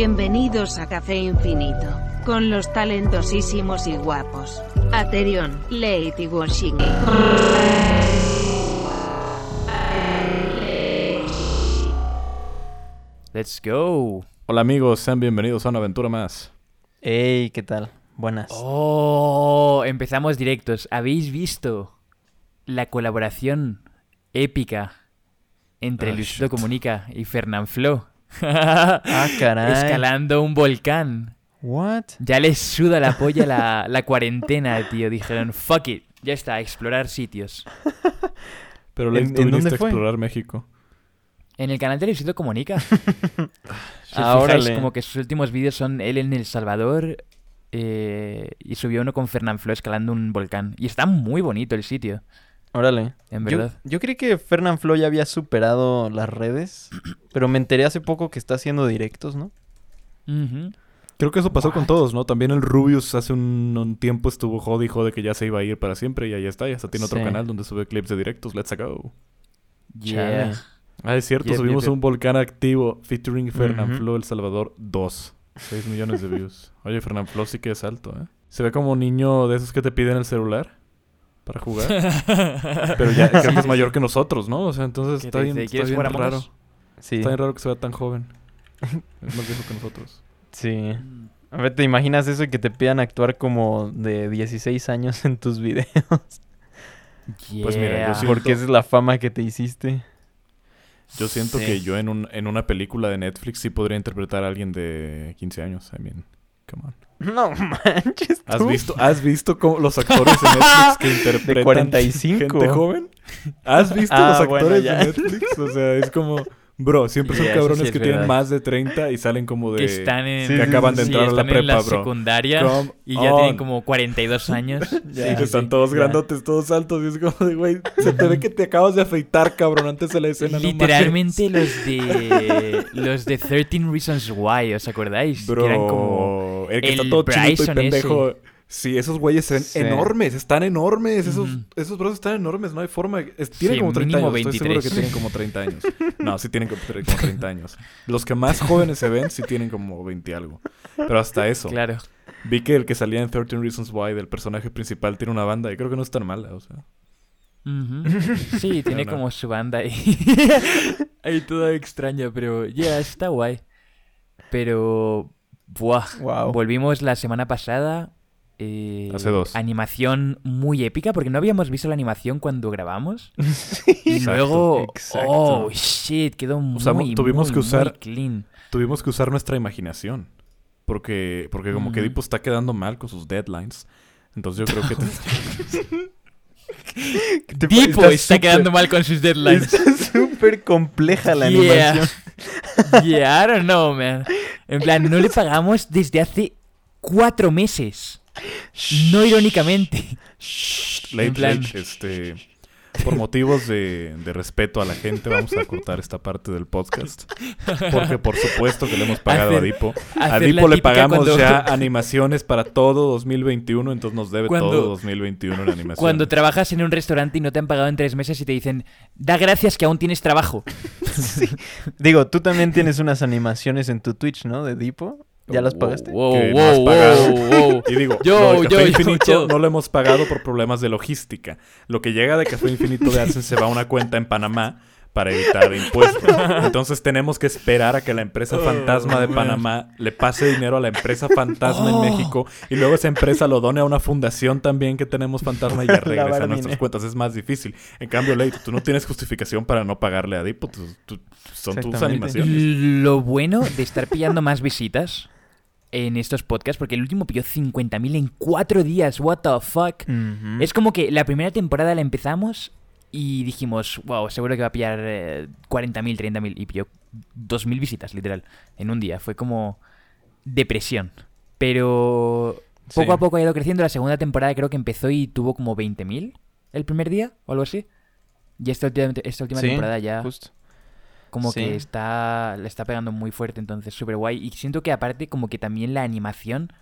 Bienvenidos a Café Infinito, con los talentosísimos y guapos. Aterion, Lady Washing. Let's go. Hola amigos, sean bienvenidos a una aventura más. Hey, ¿qué tal? Buenas. Oh, empezamos directos. ¿Habéis visto la colaboración épica entre Ah, Luisito shit. Comunica y Fernán Flo? Ah, caray. Escalando un volcán. What? Ya les suda la polla la, la cuarentena, tío. Dijeron, fuck it. Ya está, a explorar sitios. Pero ¿En- en dónde a fue? explorar México. En el canal de Luisito Comunica. Si Ah, os fijáis, órale. como que sus últimos vídeos son él en El Salvador eh, y subió uno con Fernán Flo escalando un volcán. Y está muy bonito el sitio, Órale. en verdad. yo creí que Fernán Flo ya había superado las redes, pero me enteré hace poco que está haciendo directos, ¿no? Creo que eso pasó con todos, ¿no? También el Rubius hace un, un tiempo estuvo jode y jode que ya se iba a ir para siempre y ahí está. Y hasta tiene otro Sí. canal donde sube clips de directos. Let's go. Yeah. Ah, es cierto, subimos yep. un volcán activo featuring Fernán Ujú. Flo El Salvador 2. 6 millones de views. Oye, Fernán Flo sí que es alto, ¿eh? Se ve como un niño de esos que te piden el celular para jugar. Pero ya creo que es mayor que nosotros, ¿no? O sea, entonces ¿Qué está bien, raro. Sí. Está bien raro que se vea tan joven. Es más viejo que nosotros. Sí. A ver, ¿te imaginas eso y que te pidan actuar como de 16 años en tus videos? Pues mira, yo sí- Porque esa es la fama que te hiciste. Yo siento Sí. que yo en, un, en una película de Netflix sí podría interpretar a alguien de 15 años. I mean, come on. No manches, ¿Has tú. visto, ¿Has visto cómo los actores de Netflix que interpretan 45. gente joven? ¿Has visto Ah, los bueno, actores ya. de Netflix? O sea, es como... Bro, siempre son Yeah, cabrones sí que tienen verdad. más de 30 y salen como de... Que están en... Sí, que acaban de sí, entrar a la están en prepa, la bro. secundaria Come y ya on. tienen como 42 años. Ya. Y que están sí, todos grandotes, todos altos. Y es como de, güey, se te ve que te acabas de afeitar, cabrón, antes de la escena. no. Literalmente los de los de 13 Reasons Why, ¿os acordáis? Bro, Que eran como el que está todo chinito y pendejo. Sí, esos güeyes se ven Sí. enormes, están enormes. Esos, Ujú. esos bros están enormes, no hay forma. Es- tienen Sí, como 30 mínimo años. Estoy seguro que 23. tienen como 30 años. No, sí tienen como tre- como 30 años. Los que más jóvenes se ven sí tienen como 20 y algo. Pero hasta eso. Claro. Vi que el que salía en 13 Reasons Why del personaje principal tiene una banda y creo que no es tan mala, o sea. Sí, tiene no. como su banda ahí. ahí toda extraña, pero ya está guay. Pero buah, Wow. volvimos la semana pasada. eh, Hace dos. Animación muy épica, porque no habíamos visto la animación cuando grabamos. Y Exacto, luego, exacto. oh shit, quedó muy, Usamos- tuvimos muy, que usar- muy clean. Tuvimos que usar nuestra imaginación. Porque, porque como que Ujú. Dipo está quedando mal con sus deadlines. Entonces yo creo que... Tipo Está quedando mal con sus deadlines. Está súper compleja la Yeah. animación. Yeah, I don't know, man. En plan, no le pagamos desde hace cuatro meses. No irónicamente. Late, En plan- late, este, por motivos de, de respeto a la gente, vamos a cortar esta parte del podcast. Porque por supuesto que le hemos pagado a Dipo. A Dipo le pagamos cuando- ya animaciones para todo 2021, entonces nos debe Cuando- todo 2021 en animación. Cuando trabajas en un restaurante y no te han pagado en tres meses y te dicen, da gracias que aún tienes trabajo. Digo, tú también tienes unas animaciones en tu Twitch, ¿no? De Dipo. ¿Ya las pagaste? Wow, Que no wow, has pagado. wow, wow. Y digo, Yo, lo de yo, Café yo, Infinito yo. no lo hemos pagado por problemas de logística. Lo que llega de Café Infinito de AdSense se va a una cuenta en Panamá para evitar impuestos. Entonces tenemos que esperar a que la empresa fantasma de Panamá le pase dinero a la empresa fantasma Oh. en México y luego esa empresa lo done a una fundación también que tenemos fantasma y ya regresa a nuestras cuentas. Es más difícil. En cambio, Leito, tú no tienes justificación para no pagarle a Dipo. Tú- tú- son tus animaciones. Lo bueno de estar pillando más visitas en estos podcasts, porque el último pilló 50.000 en cuatro días. What the fuck? Es como que la primera temporada la empezamos y dijimos, wow, seguro que va a pillar eh, 40.000, 30.000. Y pilló 2.000 visitas, literal, en un día. Fue como depresión. Pero poco Sí. a poco ha ido creciendo. La segunda temporada creo que empezó y tuvo como 20.000 el primer día o algo así. Y esta última, esta última Sí, temporada ya Justo. Como Sí. que está le está pegando muy fuerte, entonces súper guay. Y siento que aparte como que también la animación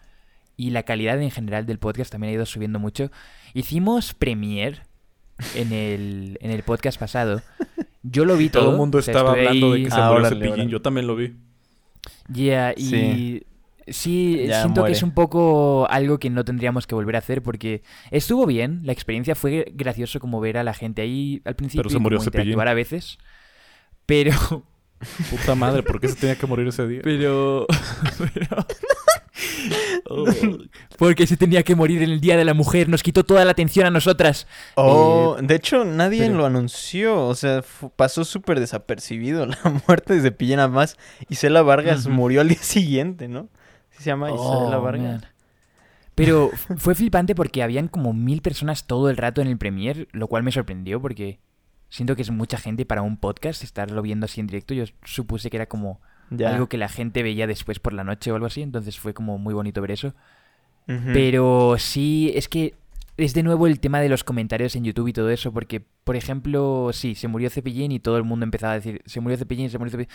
y la calidad en general del podcast también ha ido subiendo mucho. Hicimos premiere en el, en el podcast pasado. Yo lo vi todo. Todo el mundo o sea, estaba hablando de que se Ah, murió órale, Cepillín. órale. Yo también lo vi. Ya, y Sí. sí, Ya siento muere. que es un poco algo que no tendríamos que volver a hacer porque estuvo bien, la experiencia fue gracioso como ver a la gente ahí al principio se y murió como Cepillín. interactuar a veces. Pero, Puta madre, ¿por qué se tenía que morir ese día? pero, pero- Oh, porque se tenía que morir en el Día de la Mujer, nos quitó toda la atención a nosotras. Oh, de hecho, nadie pero- lo anunció. O sea, pasó súper desapercibido la muerte de Cepillín nada más. Isela Vargas murió al día siguiente, ¿no? ¿Sí se llama Isela Oh, Vargas? man. Pero fue flipante porque habían como mil personas todo el rato en el Premiere, lo cual me sorprendió porque siento que es mucha gente para un podcast estarlo viendo así en directo. Yo supuse que era como Ya. algo que la gente veía después por la noche o algo así, entonces fue como muy bonito ver eso. Pero sí, es que es de nuevo el tema de los comentarios en YouTube y todo eso, porque, por ejemplo, sí, se murió Cepillín y todo el mundo empezaba a decir, se murió Cepillín, se murió Cepillín.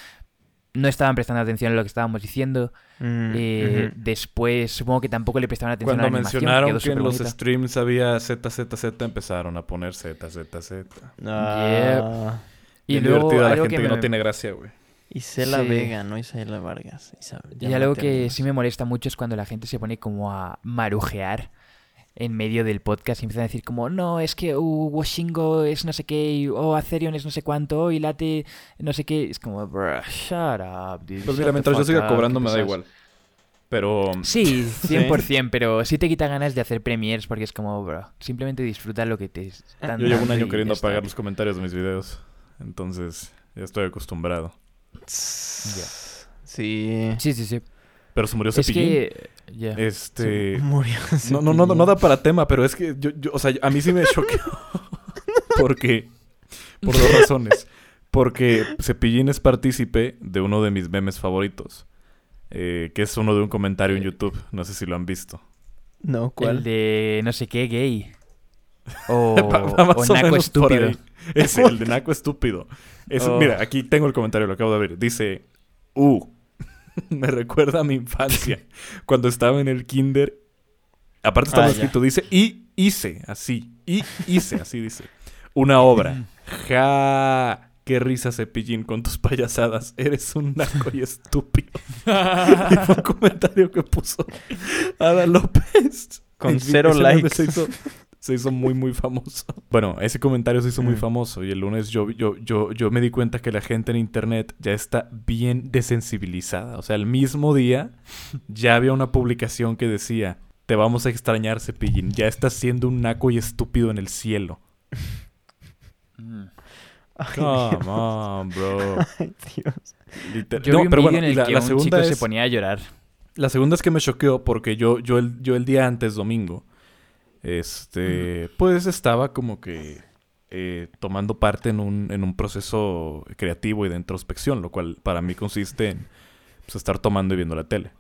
No estaban prestando atención a lo que estábamos diciendo. Mm, Eh, ujú. Después, supongo que tampoco le prestaban atención Cuando a la animación. mencionaron quedó que en súper los bonita. streams había ZZZ, empezaron a poner ZZZ. Ah, Y Bien luego, divertida la algo gente que, me- no tiene gracia, güey. Isela Sí. Vega, no Isela Vargas. Isa- Y ya algo que sí me molesta mucho es cuando la gente se pone como a marujear en medio del podcast y empiezan a decir como, no, es que uh, Washingo es no sé qué, y, oh, es no sé cuánto, y Late no sé qué. Es como, bruh, shut up, dude, Pues mira, mientras yo siga cobrando ¿qué me da pesas". igual. Pero Sí, 100%, pero sí te quita ganas de hacer premiers porque es como, bro, simplemente disfruta lo que te están yo llevo un año queriendo apagar los comentarios de mis videos. Entonces, ya estoy acostumbrado. Sí. Sí, sí, sí. Pero se murió Es Cepillín. que... ya. Este... Murió. No, no, no, Cepillín. no da para tema, pero es que yo, yo- o sea, a mí sí me choqueó. Porque, por dos razones. Porque Cepillín es partícipe de uno de mis memes favoritos. eh, que es uno de un comentario en YouTube. No sé si lo han visto. No, El ¿cuál? de no sé qué gay. O, o o naco estúpido. Ese, el de Naco estúpido. Es- Oh. Mira, aquí tengo el comentario, lo acabo de ver. Dice, uh, me recuerda a mi infancia. Cuando estaba en el kinder. Aparte estaba Ah, escrito, dice, y hice, así. Y hice, así dice. Una obra. Ja. Qué risa, Cepillín, con tus payasadas. Eres un naco y estúpido. y fue un comentario que puso Ada López. Con cero likes. Se hizo, se muy, muy famoso. Bueno, ese comentario se hizo muy famoso y el lunes yo, yo, yo, yo me di cuenta que la gente en internet ya está bien desensibilizada. O sea, el mismo día ya había una publicación que decía, te vamos a extrañar, Cepillín. Ya estás siendo un naco y estúpido en el cielo. Mm. Ay, Come on, bro. Ay, Dios. Liter- Yo No, vi un pero bueno, en y el la, que la un segunda chico se es- ponía a llorar. La segunda es que me choqueó porque yo, yo, el, yo el día antes, domingo, este, pues estaba como que eh, tomando parte en un, en un proceso creativo y de introspección, lo cual para mí consiste en pues, estar tomando y viendo la tele.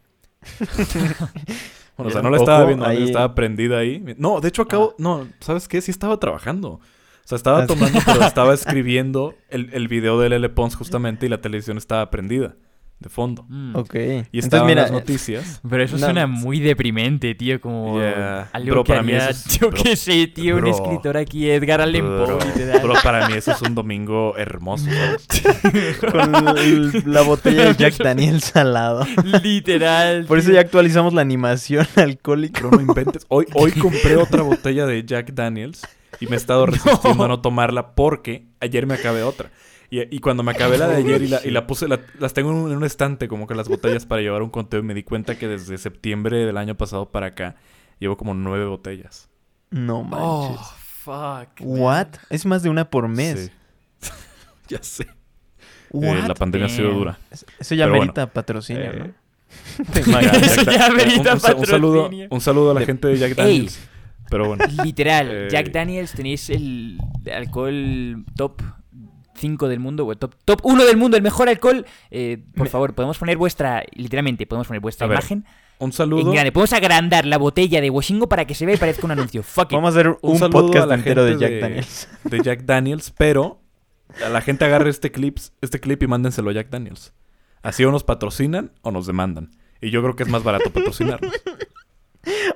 bueno, o sea, no la estaba viendo, ahí- estaba prendida ahí. No, de hecho acabo, no, ¿sabes qué? Sí estaba trabajando. O sea, estaba tomando, pero estaba escribiendo el, el video de Lele Pons justamente y la televisión estaba prendida de fondo. Mm. Ok. Y mira, las noticias. Pero eso No. suena muy deprimente, tío, como Yeah. algo Bro, que para mí eso es- yo qué sé, tío, un escritor aquí, Edgar Allan Poe, bro, para mí eso es un domingo hermoso. con el- la botella de Jack Daniels al lado. literal. Por eso ya actualizamos la animación alcohólica. Bro, no inventes. Hoy, hoy compré otra botella de Jack Daniels y me he estado resistiendo a no tomarla porque ayer me acabé otra. Y, y cuando me acabé la de ayer y la, y la puse, la- las tengo en un, en un estante como que las botellas para llevar un conteo y me di cuenta que desde septiembre del año pasado para acá llevo como nueve botellas. No Oh, manches. fuck. What? Es más de una por mes. Sí. ya sé. Eh, What? la pandemia ha sido dura. Eso ya Pero merita patrocinio, Eh, ¿no? Eso ya Un- amerita un, sa- un saludo, patrocinio. un saludo a la gente de Jack Ey. Daniels. Pero bueno. Literal, Eh. Jack Daniels tenéis el alcohol top 5 del mundo, o top, top 1 del mundo, el mejor alcohol. Eh, por Me- favor, podemos poner vuestra, literalmente, podemos poner vuestra A ver, imagen Un en saludo. grande. Podemos agrandar la botella de Washingo para que se vea y parezca un anuncio. Fuck it. Vamos a hacer un, a podcast la entero de Jack de- Daniels. de Jack Daniels, pero a la gente agarre este clip, este clip y mándenselo a Jack Daniels. Así o nos patrocinan o nos demandan. Y yo creo que es más barato patrocinarnos.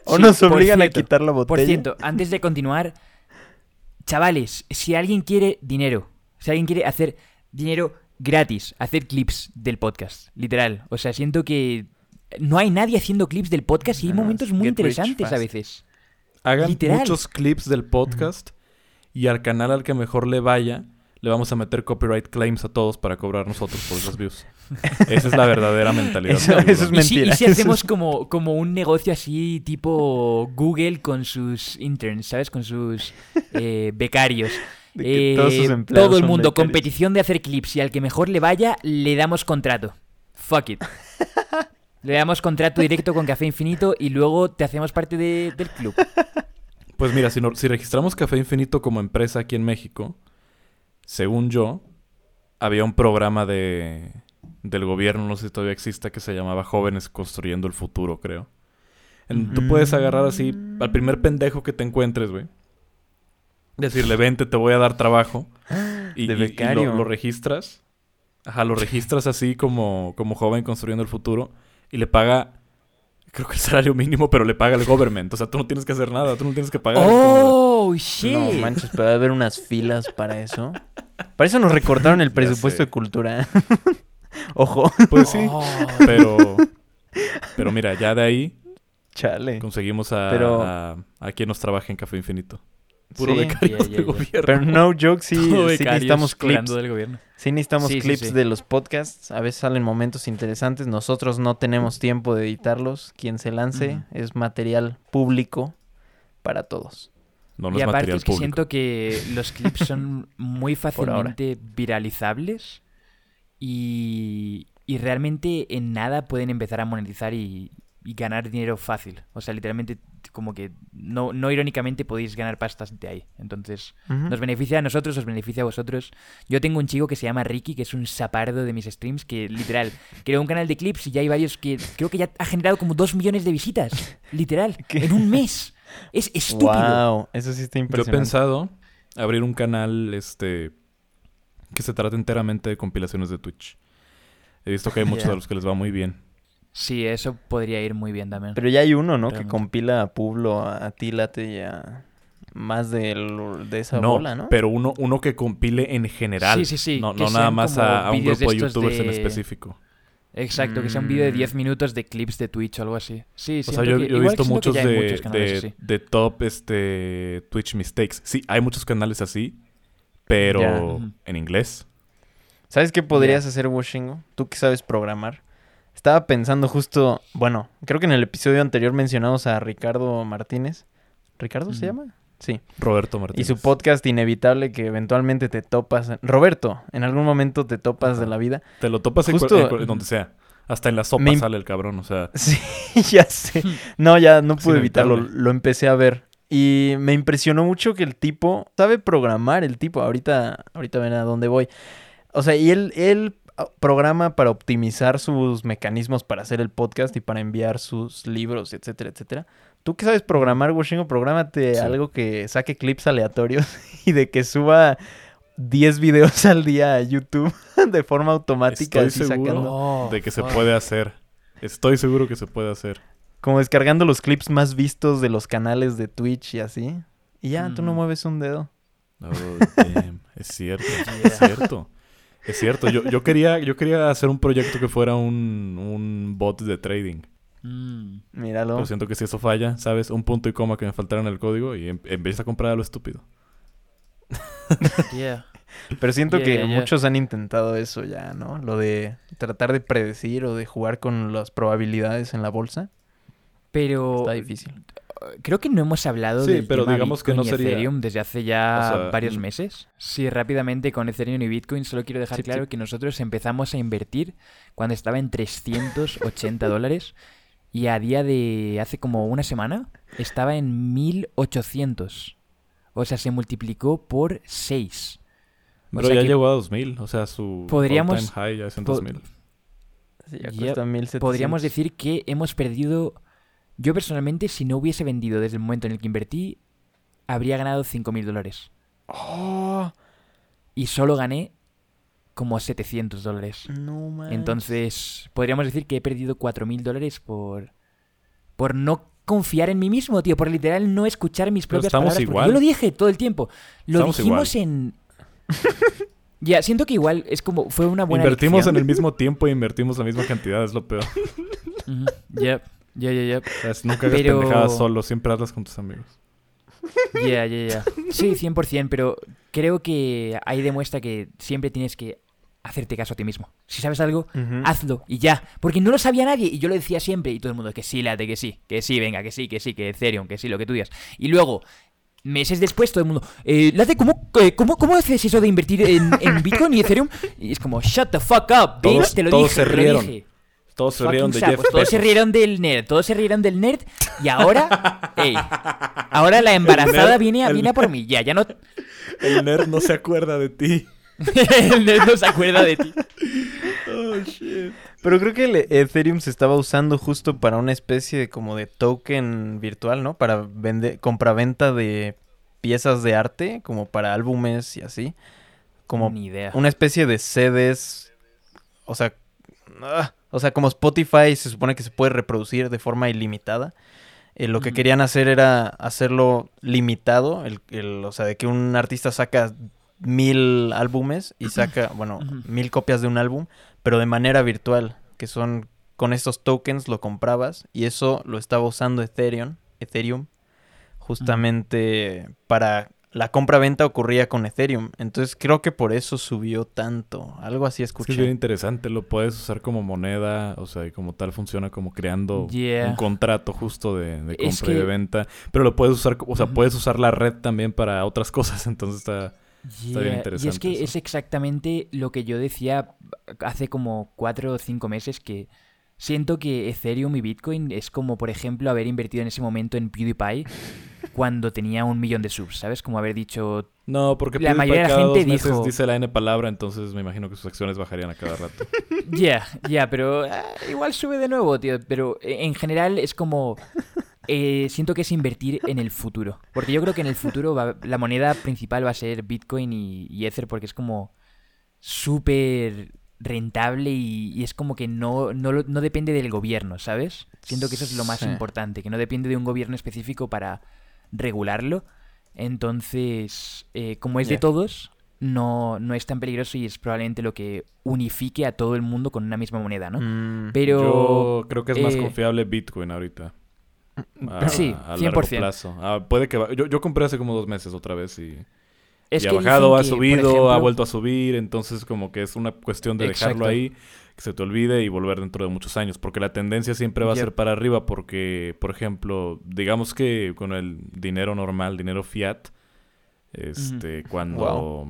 O Sí, nos obligan cierto, a quitar la botella. Por cierto, antes de continuar, chavales, si alguien quiere dinero, si alguien quiere hacer dinero gratis hacer clips del podcast, literal. O sea, siento que no hay nadie haciendo clips del podcast y hay Ah, momentos muy get interesantes a veces. Hagan Literal. muchos clips del podcast y al canal al que mejor le vaya, le vamos a meter copyright claims a todos para cobrar nosotros por esas views. Esa es la verdadera mentalidad. Eso- es Google. Y si, y mentira. si hacemos como, como un negocio así tipo Google con sus interns, ¿sabes? Con sus eh, becarios. De que todos sus Eh, empleados todo el mundo, competición de hacer clips y al que mejor le vaya, le damos contrato. Fuck it. Le damos contrato directo con Café Infinito y luego te hacemos parte de- del club. Pues mira, si, no- si registramos Café Infinito como empresa aquí en México, según yo, había un programa de del gobierno, no sé si todavía exista, que se llamaba Jóvenes Construyendo el Futuro, creo. En- Tú puedes agarrar así al primer pendejo que te encuentres, güey. Decirle, vente, te voy a dar trabajo. Y, De y- y lo- registras. Ajá, lo registras así como, como joven construyendo el futuro. Y le paga, creo que el salario mínimo, pero le paga el government. O sea, tú no tienes que hacer nada, tú no tienes que pagar. ¡Oh, shit! No manches, pero debe haber unas filas para eso. Para eso nos recortaron el presupuesto de cultura. Ojo, Pues sí, Oh. pero... Pero mira, ya de ahí chale. conseguimos a, Pero- a, a quien nos trabaja en Café Infinito. Puro Sí, becario ya, del gobierno. Pero no joke, sí, necesitamos clips. del gobierno. Sí necesitamos Sí, clips sí. de los podcasts. A veces salen momentos interesantes. Nosotros no tenemos tiempo de editarlos. Quien se lance es material público para todos. No, no y es aparte material es que público. siento que los clips son muy fácilmente viralizables y, y realmente en nada pueden empezar a monetizar y, y ganar dinero fácil. O sea, literalmente como que no, no irónicamente podéis ganar pastas de ahí. Entonces nos beneficia a nosotros, os beneficia a vosotros. Yo tengo un chico que se llama Ricky, que es un sapardo de mis streams, que literal creó un canal de clips y ya hay varios que creo que ya ha generado como dos millones de visitas. Literal, ¿Qué? en un mes. Es estúpido. Wow, eso sí está Yo he impresionante. pensado abrir un canal este que se trate enteramente de compilaciones de Twitch. He visto que hay muchos Ya. de los que les va muy bien. Sí, eso podría ir muy bien también. Pero ya hay uno, ¿no? Que compila a Publo, a Tilate y a más del- de esa no, bola, ¿no? pero uno, uno que compile en general. Sí, sí, sí, No, no nada más a, a un de grupo de youtubers en de- específico. Exacto, que sea un vídeo de Mm. 10 minutos de clips de Twitch o algo así. Sí, O sea, yo, que- yo he visto muchos de, muchos canales de, así. de top este, Twitch mistakes. Sí, hay muchos canales así, pero en inglés. ¿Sabes qué podrías hacer, Washingo? Tú que sabes programar. Estaba pensando justo, bueno, creo que en el episodio anterior mencionamos a Ricardo Martínez. ¿Ricardo se llama? Sí. Roberto Y Martínez. su podcast inevitable que eventualmente te topas. Roberto, en algún momento te topas de la vida. Te lo topas en, Justo- en en donde sea. Hasta en la sopa Me sale el cabrón, o sea... Sí, ya sé. No, ya no pude evitarlo. inevitable. Lo empecé a ver. Y me impresionó mucho que el tipo sabe programar, el tipo. Ahorita, ahorita ven a dónde voy. O sea, y él, él programa para optimizar sus mecanismos para hacer el podcast y para enviar sus libros, etcétera, etcétera. Tú que sabes programar, Washingo, prográmate Sí. algo que saque clips aleatorios y de que suba 10 videos al día a YouTube de forma automática. Estoy así seguro. sacando. Oh, de que se puede hacer. Estoy seguro que se puede hacer. Como descargando los clips más vistos de los canales de Twitch y así. Y ya, tú no Mm. mueves un dedo. Oh, damn. Es cierto, es cierto. Es cierto. Yo, yo, quería, yo quería hacer un proyecto que fuera un, un bot de trading. Mm. Míralo. Pero siento que si eso falla, ¿sabes? Un punto y coma que me faltara en el código y em- empieza a comprar a lo estúpido. Yeah. Pero siento que muchos han intentado eso ya, ¿no? Lo de tratar de predecir o de jugar con las probabilidades en la bolsa. Pero Está difícil. Creo que no hemos hablado Sí, del pero tema digamos que Bitcoin no y sería- Ethereum desde hace ya O sea, varios mm. meses. Sí, rápidamente con Ethereum y Bitcoin solo quiero dejar Sí, claro sí. que nosotros empezamos a invertir cuando estaba en 380 dólares y a día de hace como una semana estaba en 1800. O sea, se multiplicó por 6. O Pero ya que llegó a 2000. O sea, su podríamos- high ya es en po- 2000. Sí, ya Ya cuesta 1700. podríamos decir que hemos perdido. Yo personalmente, si no hubiese vendido desde el momento en el que invertí, habría ganado 5.000 dólares. ¡Oh! Y solo gané como 700 dólares. No manches. Entonces, podríamos decir que he perdido 4.000 dólares por. por no confiar en mí mismo, tío. Por literal no escuchar mis Pero propias palabras. igual. Yo lo dije todo el tiempo. Lo Estamos dijimos en. Ya, siento que igual es como, fue una buena Invertimos en el mismo tiempo y invertimos la misma cantidad, es lo peor. Ya, ya, ya, ya. Nunca hagas Pero- pendejadas solo, siempre hazlas con tus amigos. Ya, ya, ya. Sí, 100%, pero creo que ahí demuestra que siempre tienes que hacerte caso a ti mismo. Si sabes algo, hazlo y ya. Porque no lo sabía nadie y yo lo decía siempre y todo el mundo que sí, late, que sí, que sí, venga, que sí, que sí, que Ethereum, que sí, lo que tú digas. Y luego, meses después, todo el mundo, eh, late, ¿cómo, eh, cómo, ¿cómo haces eso de invertir en, en Bitcoin y Ethereum? Y es como, shut the fuck up, bitch, Todos- te lo todos dije, se te lo rieron. dije. Todos se rieron de sapos, Jeff Todos se rieron del nerd, todos se rieron del nerd y ahora, ey, ahora la embarazada nerd- viene, a, viene a por mí, ya, ya no, El nerd no se acuerda de ti. el nerd no se acuerda de ti. Oh, shit. Pero creo que el Ethereum se estaba usando justo para una especie de como de token virtual, ¿no? Para vender, compraventa de piezas de arte, como para álbumes y así. Como Ni idea. una especie de sedes. O sea, ah, o sea, como Spotify se supone que se puede reproducir de forma ilimitada. eh, lo que querían hacer era hacerlo limitado, el, el- o sea, de que un artista saca mil álbumes y saca, bueno, mil copias de un álbum, pero de manera virtual, que son con estos tokens lo comprabas y eso lo estaba usando Ethereum, Ethereum, justamente para la compra-venta ocurría con Ethereum. Entonces creo que por eso subió tanto. Algo así Es que escuché. es bien interesante, lo puedes usar como moneda, o sea, y como tal funciona como creando Yeah. un contrato justo de, de compra Es y de venta, pero lo puedes usar, o sea, puedes usar la red también para otras cosas, entonces está... Está bien Yeah, Y es interesante que eso. es exactamente lo que yo decía hace como cuatro o cinco meses que siento que Ethereum y Bitcoin es como, por ejemplo, haber invertido en ese momento en PewDiePie cuando tenía un millón de subs, ¿sabes? Como haber dicho, No, porque La mayoría de la gente dos meses dijo- dice la N palabra, entonces me imagino que sus acciones bajarían a cada rato. ya, ya, pero ah, igual sube de nuevo, tío. Pero eh, en general es como... eh, siento que es invertir en el futuro. Porque yo creo que en el futuro va- la moneda principal va a ser Bitcoin y, y Ether porque es como súper rentable y, y es como que no, no, no depende del gobierno, ¿sabes? Siento que eso es lo más Sí. importante, que no depende de un gobierno específico para regularlo. Entonces, eh, como es de todos, no, no es tan peligroso y es probablemente lo que unifique a todo el mundo con una misma moneda, ¿no? Mm, Pero... Yo creo que es más eh, confiable Bitcoin ahorita. A, Sí, a largo 100%. plazo. Ah, puede que va- yo, yo compré hace como dos meses otra vez y, Es y ha bajado, ha que, subido, ha vuelto a subir, entonces como que es una cuestión de dejarlo ahí, que se te olvide y volver dentro de muchos años, porque la tendencia siempre va a Yep. ser para arriba, porque, por ejemplo, digamos que con el dinero normal, dinero fiat, este, cuando,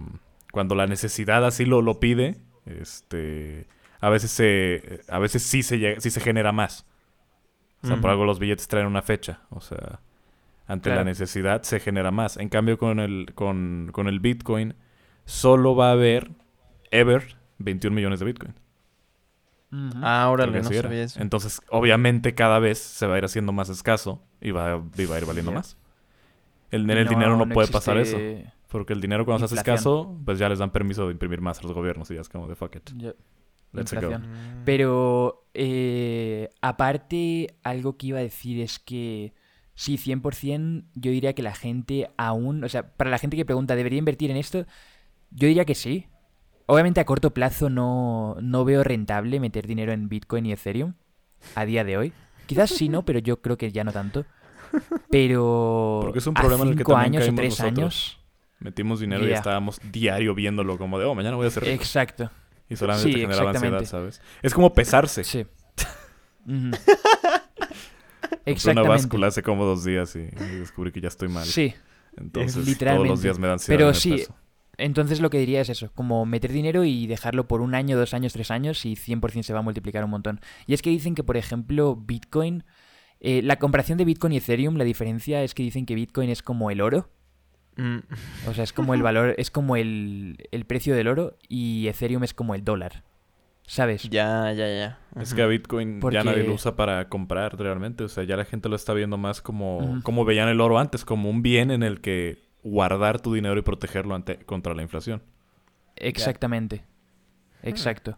cuando la necesidad así lo, lo pide, este, a veces se, a veces sí se llega- sí se genera más. O sea, por algo los billetes traen una fecha. O sea, ante la necesidad se genera más. En cambio, con el, con, con el Bitcoin, solo va a haber, ever, 21 millones de Bitcoin. Ah, Creo órale, que no sabía eso. Entonces, obviamente, cada vez se va a ir haciendo más escaso y va, y va a ir valiendo más. El, en el dinero no, puede pasar eso. Porque el dinero cuando se hace escaso, pues ya les dan permiso de imprimir más a los gobiernos y ya es como de fuck it. Let's go. Mm. Pero eh, aparte, algo que iba a decir es que sí, 100% yo diría que la gente aún, o sea, para la gente que pregunta, ¿debería invertir en esto? Yo diría que sí. Obviamente a corto plazo no, no veo rentable meter dinero en Bitcoin y Ethereum a día de hoy. Quizás sí, ¿no? Pero yo creo que ya no tanto. Pero Porque es un a problema en el que también años tres nosotros. años. Metimos dinero y estábamos diario viéndolo como de, oh, mañana voy a hacer rico. Exacto. Y solamente Sí, te generaba ansiedad, exactamente. ¿sabes? Es como pesarse. Sí. Ujú. Compré una Exactamente. báscula hace como dos días y, y descubrí que ya estoy mal. Sí. Entonces, todos los días me dan ansiedad. Pero sí, peso. Entonces lo que diría es eso, como meter dinero y dejarlo por un año, dos años, tres años y 100% se va a multiplicar un montón. Y es que dicen que, por ejemplo, Bitcoin, eh, la comparación de Bitcoin y Ethereum, la diferencia es que dicen que Bitcoin es como el oro, Mm, o sea, es como el valor, es como el, el precio del oro y Ethereum es como el dólar, ¿sabes? ya, ya, ya. Es que a Bitcoin Porque- ya nadie lo usa para comprar realmente. O sea, ya la gente lo está viendo más como, como veían el oro antes, como un bien en el que guardar tu dinero y protegerlo ante, contra la inflación. Exactamente. Exacto.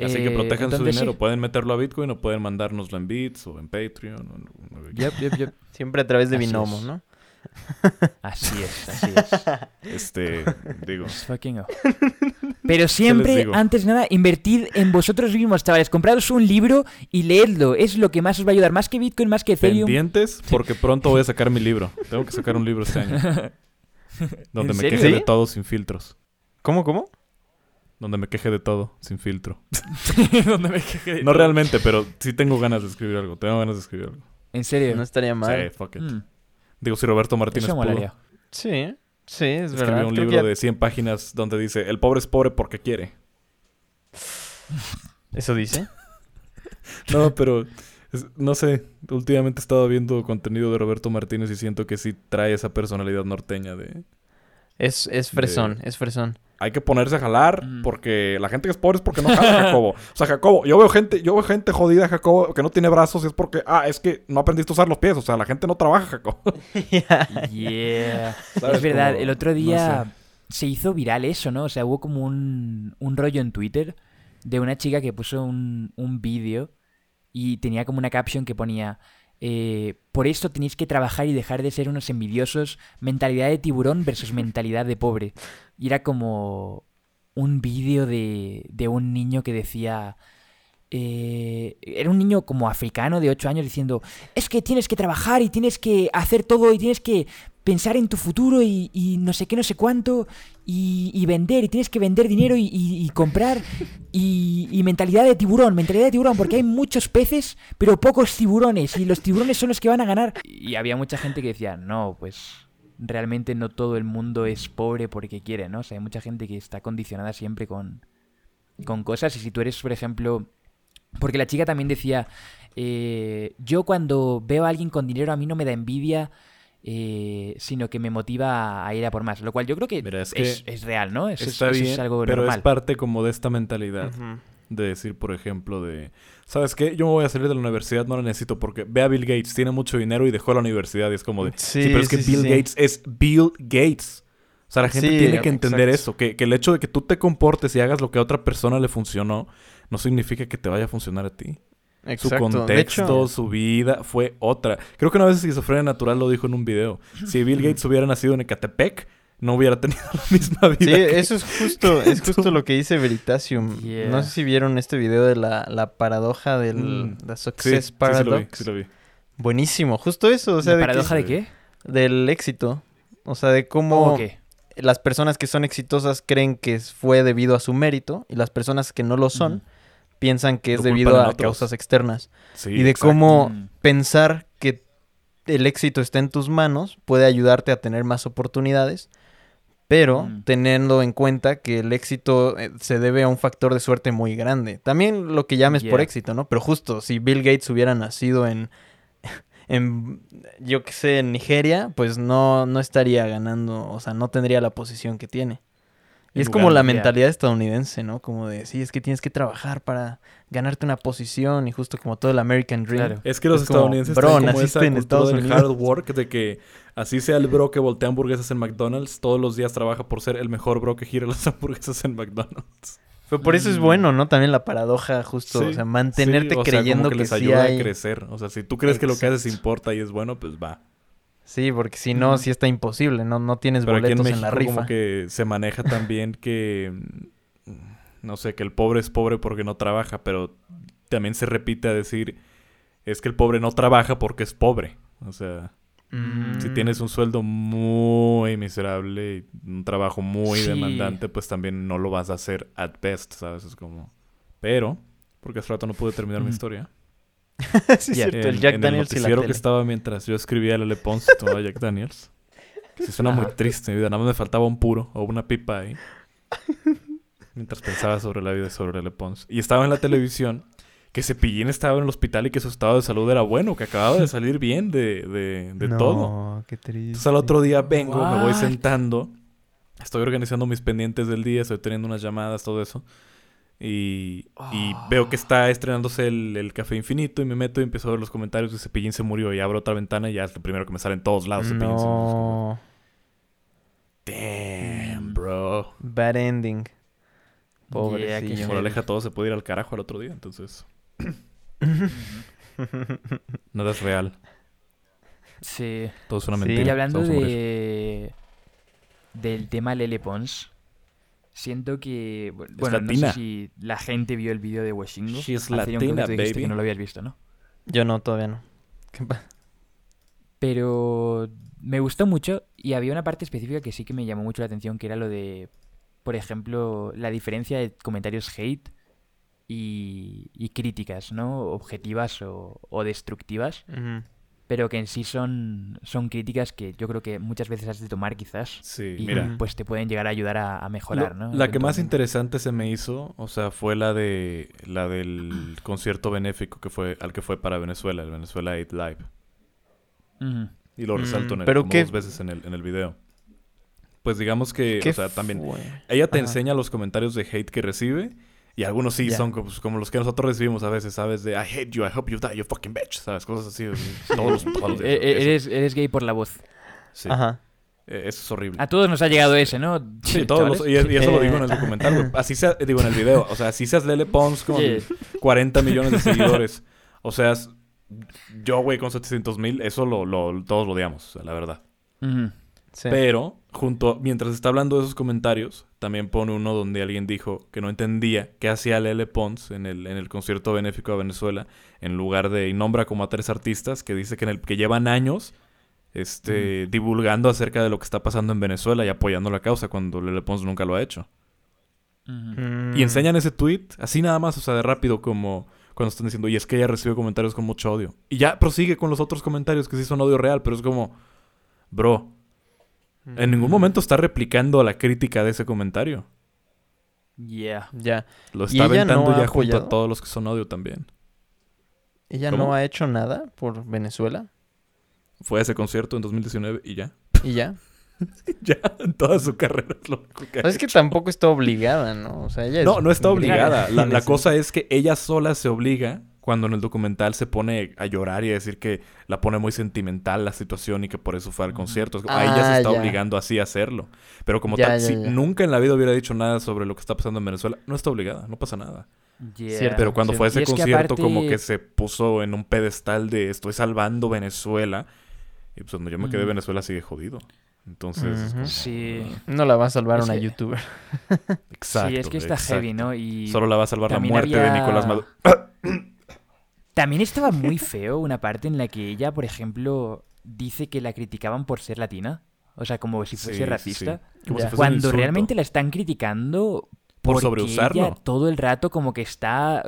Así que Eh, protejan su sí. dinero. Pueden meterlo a Bitcoin o pueden mandárnoslo en Bits o en Patreon. o en lo que Yep, yep, yep. Siempre a través de Así Binomo, es. ¿no? Así es, así es. Este, digo. It's fucking up. Pero siempre, antes de nada, invertid en vosotros mismos, chavales. Compraros un libro y leedlo. Es lo que más os va a ayudar. Más que Bitcoin, más que Ethereum. Pendientes, porque pronto voy a sacar mi libro. Tengo que sacar un libro este año. Donde ¿En me serio? queje de todo sin filtros. ¿Cómo, cómo? Donde me queje de todo sin filtro. Donde me quejé de No todo. realmente, pero sí tengo ganas de escribir algo. Tengo ganas de escribir algo. En serio. No estaría mal. Sí, fuck it. Mm, Digo, si Roberto Martínez eso pudo. Sí, sí, es Escribió verdad. un Creo libro ya- de 100 páginas donde dice, el pobre es pobre porque quiere. ¿Eso dice? No, pero es- no sé, últimamente he estado viendo contenido de Roberto Martínez y siento que sí trae esa personalidad norteña de Es, es fresón, es fresón. hay que ponerse a jalar Mm. porque la gente que es pobre es porque no jala, Jacobo. O sea, Jacobo, yo veo gente, yo veo gente jodida, Jacobo, que no tiene brazos y es porque, ah, es que no aprendiste a usar los pies, o sea, la gente no trabaja, Jacobo. Yeah. Es verdad, el otro no día se hizo viral eso, ¿no? O sea, hubo como un, un rollo en Twitter de una chica que puso un, un vídeo y tenía como una caption que ponía, eh, por esto tenéis que trabajar y dejar de ser unos envidiosos, mentalidad de tiburón versus mentalidad de pobre. Y era como un vídeo de, de un niño que decía... eh, era un niño como africano de 8 años diciendo, es que tienes que trabajar y tienes que hacer todo y tienes que pensar en tu futuro y, no sé qué, no sé cuánto, y, vender, y tienes que vender dinero y, comprar, y, y mentalidad de tiburón, mentalidad de tiburón, porque hay muchos peces, pero pocos tiburones, y los tiburones son los que van a ganar. Y había mucha gente que decía, no, pues realmente no todo el mundo es pobre porque quiere, ¿no? O sea, hay mucha gente que está condicionada siempre con, con cosas, y si tú eres, por ejemplo, porque la chica también decía, eh, yo cuando veo a alguien con dinero a mí no me da envidia, eh, sino que me motiva a ir a por más. Lo cual yo creo que, Mira, es es, que es real, ¿no? Eso, es- eso bien, es algo pero normal. es parte como de esta mentalidad. De decir, por ejemplo, de... ¿Sabes qué? Yo me voy a salir de la universidad, no la necesito porque ve a Bill Gates, tiene mucho dinero y dejó la universidad y es como de... Sí, Sí, pero es que sí, Bill sí. Gates es Bill Gates. O sea, la gente Sí, tiene que entender exacto. eso, que, que el hecho de que tú te comportes y hagas lo que a otra persona le funcionó, no significa que te vaya a funcionar a ti. Su Exacto. De contexto, hecho, su vida fue otra. Creo que una vez Esquizofrenia Natural lo dijo en un video. Si Bill Gates hubiera nacido en Ecatepec, no hubiera tenido la misma vida. Sí, que eso es justo, es justo lo que dice Veritasium. Yeah. No sé si vieron este video de la, la paradoja del Mm. la Sí, Success sí, sí Paradox. lo vi, sí lo vi. Buenísimo, justo eso, o sea, ¿La de que- paradoja de qué? del éxito. O sea, de cómo las personas que son exitosas creen que fue debido a su mérito y las personas que no lo son. Piensan que es debido a otros. causas externas. Sí, y de exacto. cómo Mm. pensar que el éxito está en tus manos puede ayudarte a tener más oportunidades, pero Mm. teniendo en cuenta que el éxito eh, se debe a un factor de suerte muy grande. También lo que llames por éxito, ¿no? Pero justo si Bill Gates hubiera nacido en en yo qué sé, en Nigeria, pues no no estaría ganando, o sea, no tendría la posición que tiene. Y es como la mentalidad estadounidense, ¿no? Como de, sí, es que tienes que trabajar para ganarte una posición y justo como todo el American Dream. Claro. Es que los Es como, estadounidenses bro, tienen como esa en cultura Estados del Unidos. hard work de que así sea el bro que voltea hamburguesas en McDonald's, todos los días trabaja por ser el mejor bro que gira las hamburguesas en McDonald's. Pero por eso es Mm. bueno, ¿no? También la paradoja, justo, Sí, o sea, mantenerte sí, o sea, creyendo como que, que, les sí ayuda hay... a crecer. O sea, si tú crees que lo que haces importa y es bueno, pues va. Sí, porque si no, Ujú. sí está imposible, no, no tienes Pero aquí en boletos en, México la rifa. como que se maneja también que mm, no sé, que el pobre es pobre porque no trabaja, pero también se repite a decir es que el pobre no trabaja porque es pobre. O sea, Mm. si tienes un sueldo muy miserable y un trabajo muy Sí. demandante, pues también no lo vas a hacer at best, ¿sabes? Es como pero porque hace rato no pude terminar mi historia. sí, cierto, el Jack en Daniels el y la que estaba mientras yo escribía el Le Pons y tomaba Jack Daniels. Sí suena muy Ajá. triste mi vida. Nada más me faltaba un puro o una pipa ahí. Mientras pensaba sobre la vida sobre Le Pons. Y estaba en la televisión que Cepillín estaba en el hospital y que su estado de salud era bueno, que acababa de salir bien de, de, de no, todo. qué triste. Entonces al otro día vengo, me voy sentando, estoy organizando mis pendientes del día, estoy teniendo unas llamadas, todo eso. Y, y Ah. veo que está estrenándose el, el Café Infinito y me meto y empiezo a ver los comentarios de Cepillín se murió y abro otra ventana y ya es lo primero que me sale en todos lados. Cepillín se murió. Es como, No, Damn, bro. bad ending. Yeah, qué Pobrecillo. Por aleja todo se puede ir al carajo al otro día, entonces nada es real. Sí. Todo es una Sí. mentira. Y hablando de del tema Lele Pons, siento que bu- bueno, no latina. sé si la gente vio el vídeo de Washingo. She is Hace un creo que latina, dijiste baby. que no lo habías visto, ¿no? Yo no, todavía no. ¿Qué pa- Pero me gustó mucho y había una parte específica que sí que me llamó mucho la atención, que era lo de, por ejemplo, la diferencia de comentarios hate y, y críticas, ¿no? Objetivas o, o destructivas, Ujú. Pero que en sí son, son críticas que yo creo que muchas veces has de tomar quizás Sí, y mira. pues te pueden llegar a ayudar a, a mejorar, Lo- ¿no? La que más interesante se me hizo, o sea, fue la de la del concierto benéfico que fue al que fue para Venezuela, el Venezuela 8 Live. Y lo Mm, resalto en el, pero como qué- dos veces en el, en el video. Pues digamos que, ¿Qué o sea, también fue? ella te Ajá. enseña los comentarios de hate que recibe y algunos sí son como, pues, como los que nosotros recibimos a veces, ¿sabes? De I hate you, I hope you die, you fucking bitch, ¿sabes? Cosas así. Todos los, todos los días, E- e- eres, eres gay por la voz. Sí. Ajá. Eh, Eso es horrible. A todos nos ha llegado ese, ¿no? Sí, todos los- y, y eso lo digo en el documental, güey. Así sea, digo en el video. O sea, así seas Lele Pons con Sí. 40 millones de seguidores. O sea, yo, güey, con 700 mil, eso lo, lo- todos lo odiamos, la verdad. Ujú. Sí. Pero, junto, mientras está hablando de esos comentarios, también pone uno donde alguien dijo que no entendía qué hacía Lele Pons en el, en el concierto benéfico de Venezuela, en lugar de, y nombra como a tres artistas que dice que, en el, que llevan años este, divulgando acerca de lo que está pasando en Venezuela y apoyando la causa, cuando Lele Pons nunca lo ha hecho. Mm. Y enseñan ese tweet así nada más, o sea, de rápido, como cuando están diciendo, y es que ella recibe comentarios con mucho odio. Y ya prosigue con los otros comentarios que sí son odio real, pero es como, bro, en ningún momento está replicando la crítica de ese comentario. Yeah. Ya. Lo ¿Y está no aventando ya junto apoyado? a todos los que son odio también. Ella ¿Cómo? no ha hecho nada por Venezuela. Fue a ese concierto en 2019 y ya. Y ya. ya, en toda su carrera es lo único que ha Pero es que tampoco está obligada, ¿no? O sea, ella es No, no está obligada. La, la cosa es que ella sola se obliga cuando en el documental se pone a llorar y a decir que la pone muy sentimental la situación y que por eso fue al concierto. Es como, a ella se Ah, está ya. obligando así a hacerlo. Pero como Ya, tal, ya, si ya. nunca en la vida hubiera dicho nada sobre lo que está pasando en Venezuela, no está obligada, no pasa nada. Yeah. Cierto. Pero cuando sí. fue a ese es que concierto, como que se puso en un pedestal de estoy salvando Venezuela. Y pues donde yo me quedé, Ujú. Venezuela sigue jodido. Entonces, es Ujú. como- Sí. No la va a salvar Es una que- youtuber. Exacto. sí, es que está exacto. heavy, ¿no? Y Solo la va a salvar la muerte de Nicolás Maduro. también estaba muy feo una parte en la que ella, por ejemplo, dice que la criticaban por ser latina. O sea, como si fuese Sí, racista. sí. Como Ya. si fuese un Cuando realmente la están criticando Por porque sobreusarlo. ella todo el rato como que está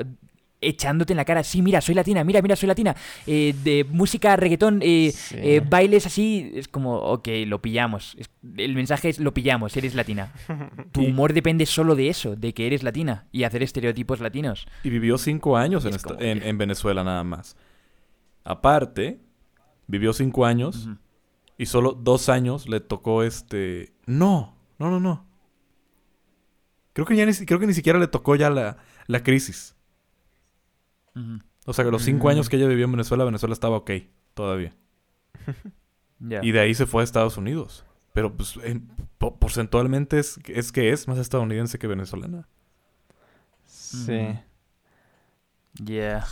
echándote en la cara, sí, mira, soy latina, mira, mira, soy latina, eh, de música, reggaetón, eh, Sí. eh, bailes así, es como, ok, lo pillamos. El mensaje es, lo pillamos, eres latina. Tu humor depende solo de eso, de que eres latina y hacer estereotipos latinos. Y vivió cinco años en, como Venezuela nada más. Aparte, vivió cinco años y solo dos años le tocó este... No, no, no, no. Creo que, ya ni, creo que ni siquiera le tocó ya la, la crisis. O sea, que los cinco Mm. años que ella vivió en Venezuela, Venezuela estaba ok todavía. Y de ahí se fue a Estados Unidos. Pero pues en- po- porcentualmente es, es que es más estadounidense que venezolana. Sí. Yeah.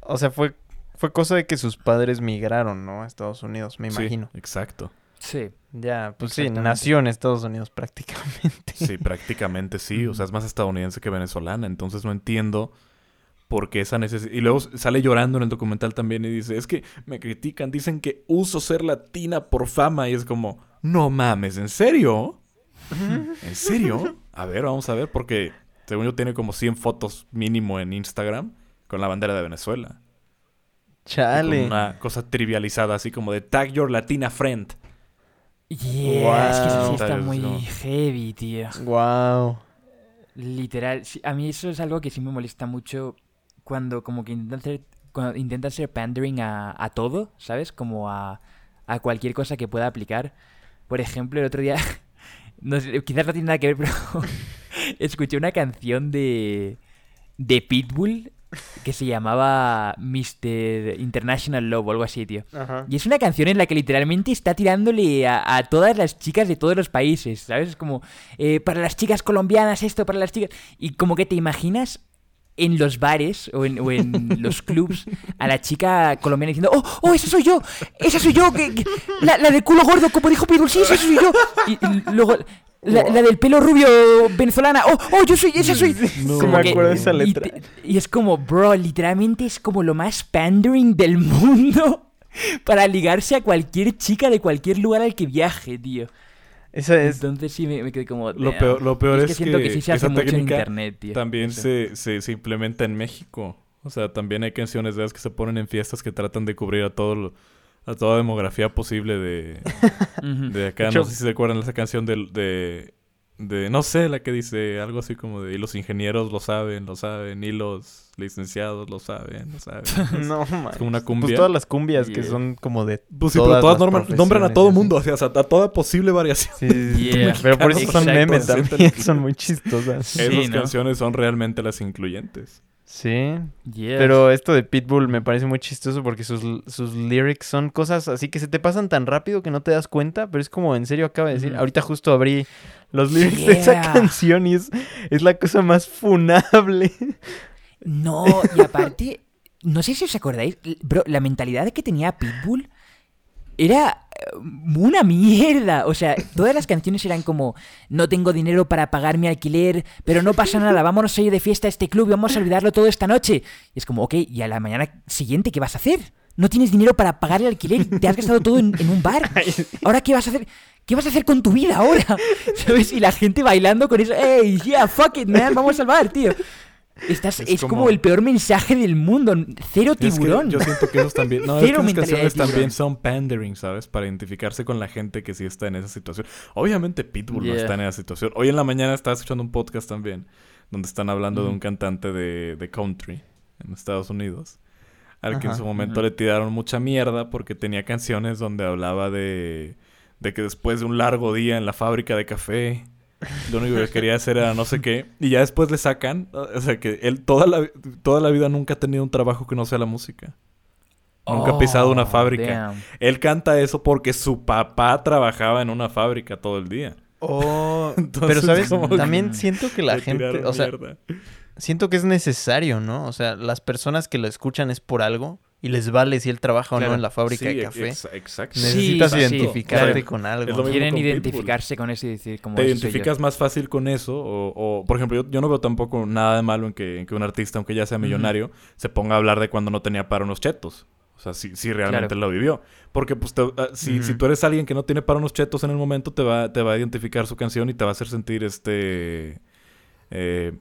O sea, fue, fue cosa de que sus padres migraron, ¿no? A Estados Unidos, me Sí, imagino. exacto. Sí. Ya, pues sí, nació en Estados Unidos prácticamente. Sí, prácticamente sí. O sea, es más estadounidense que venezolana. Entonces no entiendo por qué esa necesidad. Y luego sale llorando en el documental también y dice, es que me critican, dicen que uso ser latina por fama. Y es como, no mames, ¿en serio? ¿En serio? A ver, vamos a ver, porque según yo tiene como 100 fotos mínimo en Instagram con la bandera de Venezuela. Chale. Con una cosa trivializada así como de tag your latina friend. Yeah, es que eso sí Wow. está muy no. heavy, tío. Wow. Literal, sí, a mí eso es algo que sí me molesta mucho cuando como que intentan ser, cuando intentan ser pandering a, a todo, ¿sabes? Como a, a cualquier cosa que pueda aplicar. Por ejemplo, el otro día, no sé, quizás no tiene nada que ver, pero escuché una canción de, de Pitbull que se llamaba Mr. International Love o algo así, tío. Ajá. Y es una canción en la que literalmente está tirándole a, a todas las chicas de todos los países, ¿sabes? Es como, eh, para las chicas colombianas esto, para las chicas... Y como que te imaginas en los bares o en, o en los clubs a la chica colombiana diciendo, oh, oh, esa soy yo, esa soy yo, que, que- la, la de culo gordo, como dijo Pitbull, sí, esa soy yo. Y, y luego la, la del pelo rubio venezolana, oh, oh, yo soy, esa soy. No. Me acuerdo de esa letra. Y, es como, bro, literalmente es como lo más pandering del mundo para ligarse a cualquier chica de cualquier lugar al que viaje, tío. Esa es... Entonces sí me, me quedé como... Lo peor, lo peor es, que siento que, sí se hace esa mucho en técnica internet, tío. también se, se, se implementa en México. O sea, también hay canciones de esas que se ponen en fiestas que tratan de cubrir a todo lo- a toda demografía posible de, de acá. De hecho- no sé si se acuerdan de esa canción de, de, de- no sé, la que dice algo así como de, y los ingenieros lo saben, lo saben, y los licenciados lo saben, lo saben. No, man. como una Pues cumbia. todas las cumbias que son como de... Pues sí, todas pero todas las norman- nombran a todo mundo, o sea, a toda posible variación. Sí, sí, sí. Yeah. Pero por eso son memes también, que- son muy chistosas. Sí, Esas ¿no? canciones son realmente las incluyentes. Sí, Yes. pero esto de Pitbull me parece muy chistoso porque sus, sus lyrics son cosas así que se te pasan tan rápido que no te das cuenta, pero es como en serio acaba de decir. Ahorita justo abrí los lyrics de esa canción y es, es la cosa más funable. No, y aparte, no sé si os acordáis, bro, la mentalidad que tenía Pitbull era eh, una mierda. O sea, todas las canciones eran como, no tengo dinero para pagar mi alquiler, pero no pasa nada, vámonos a ir de fiesta a este club y vamos a olvidarlo todo esta noche. Y es como, ok, ¿y a la mañana siguiente qué vas a hacer? No tienes dinero para pagar el alquiler, te has gastado todo en, en un bar. ¿Ahora qué vas a hacer? ¿Qué vas a hacer con tu vida ahora? ¿Sabes? Y la gente bailando con eso. ¡Ey, yeah, fuck it, man! Vamos al bar, tío. Estás, es, Es como... como- el peor mensaje del mundo. Cero Y es que tiburón. yo siento que esos también. No, es Cero que canciones también son pandering, ¿sabes? Para identificarse con la gente que sí está en esa situación. Obviamente Pitbull no está en esa situación. Hoy en la mañana estaba escuchando un podcast también donde están hablando de Ujú. un cantante de, de country en Estados Unidos. Al que en su momento le tiraron mucha mierda porque tenía canciones donde hablaba de, de que después de un largo día en la fábrica de café, lo único que quería hacer era no sé qué. Y ya después le sacan, o sea que él toda la, toda la vida nunca ha tenido un trabajo que no sea la música. Nunca ha pisado una Oh, fábrica. damn. Él canta eso porque su papá trabajaba en una fábrica todo el día. Oh, Entonces, pero sabes, que también siento que la gente, o sea, mierda. siento que es necesario, ¿no? O sea, las personas que lo escuchan es por algo y les vale si él trabaja o Claro. no en la fábrica Sí, de café. ex- exacto. Necesitas sí, identificarte claro. con algo. Quieren con identificarse con eso y decir como te identificas más fácil con eso o, o, por ejemplo yo, yo no veo tampoco nada de malo en que, en que un artista aunque ya sea millonario se ponga a hablar de cuando no tenía para unos chetos o sea si, si realmente Claro. lo vivió porque pues te- ah, si, si tú eres alguien que no tiene para unos chetos en el momento te va, te va a identificar su canción y te va a hacer sentir este eh,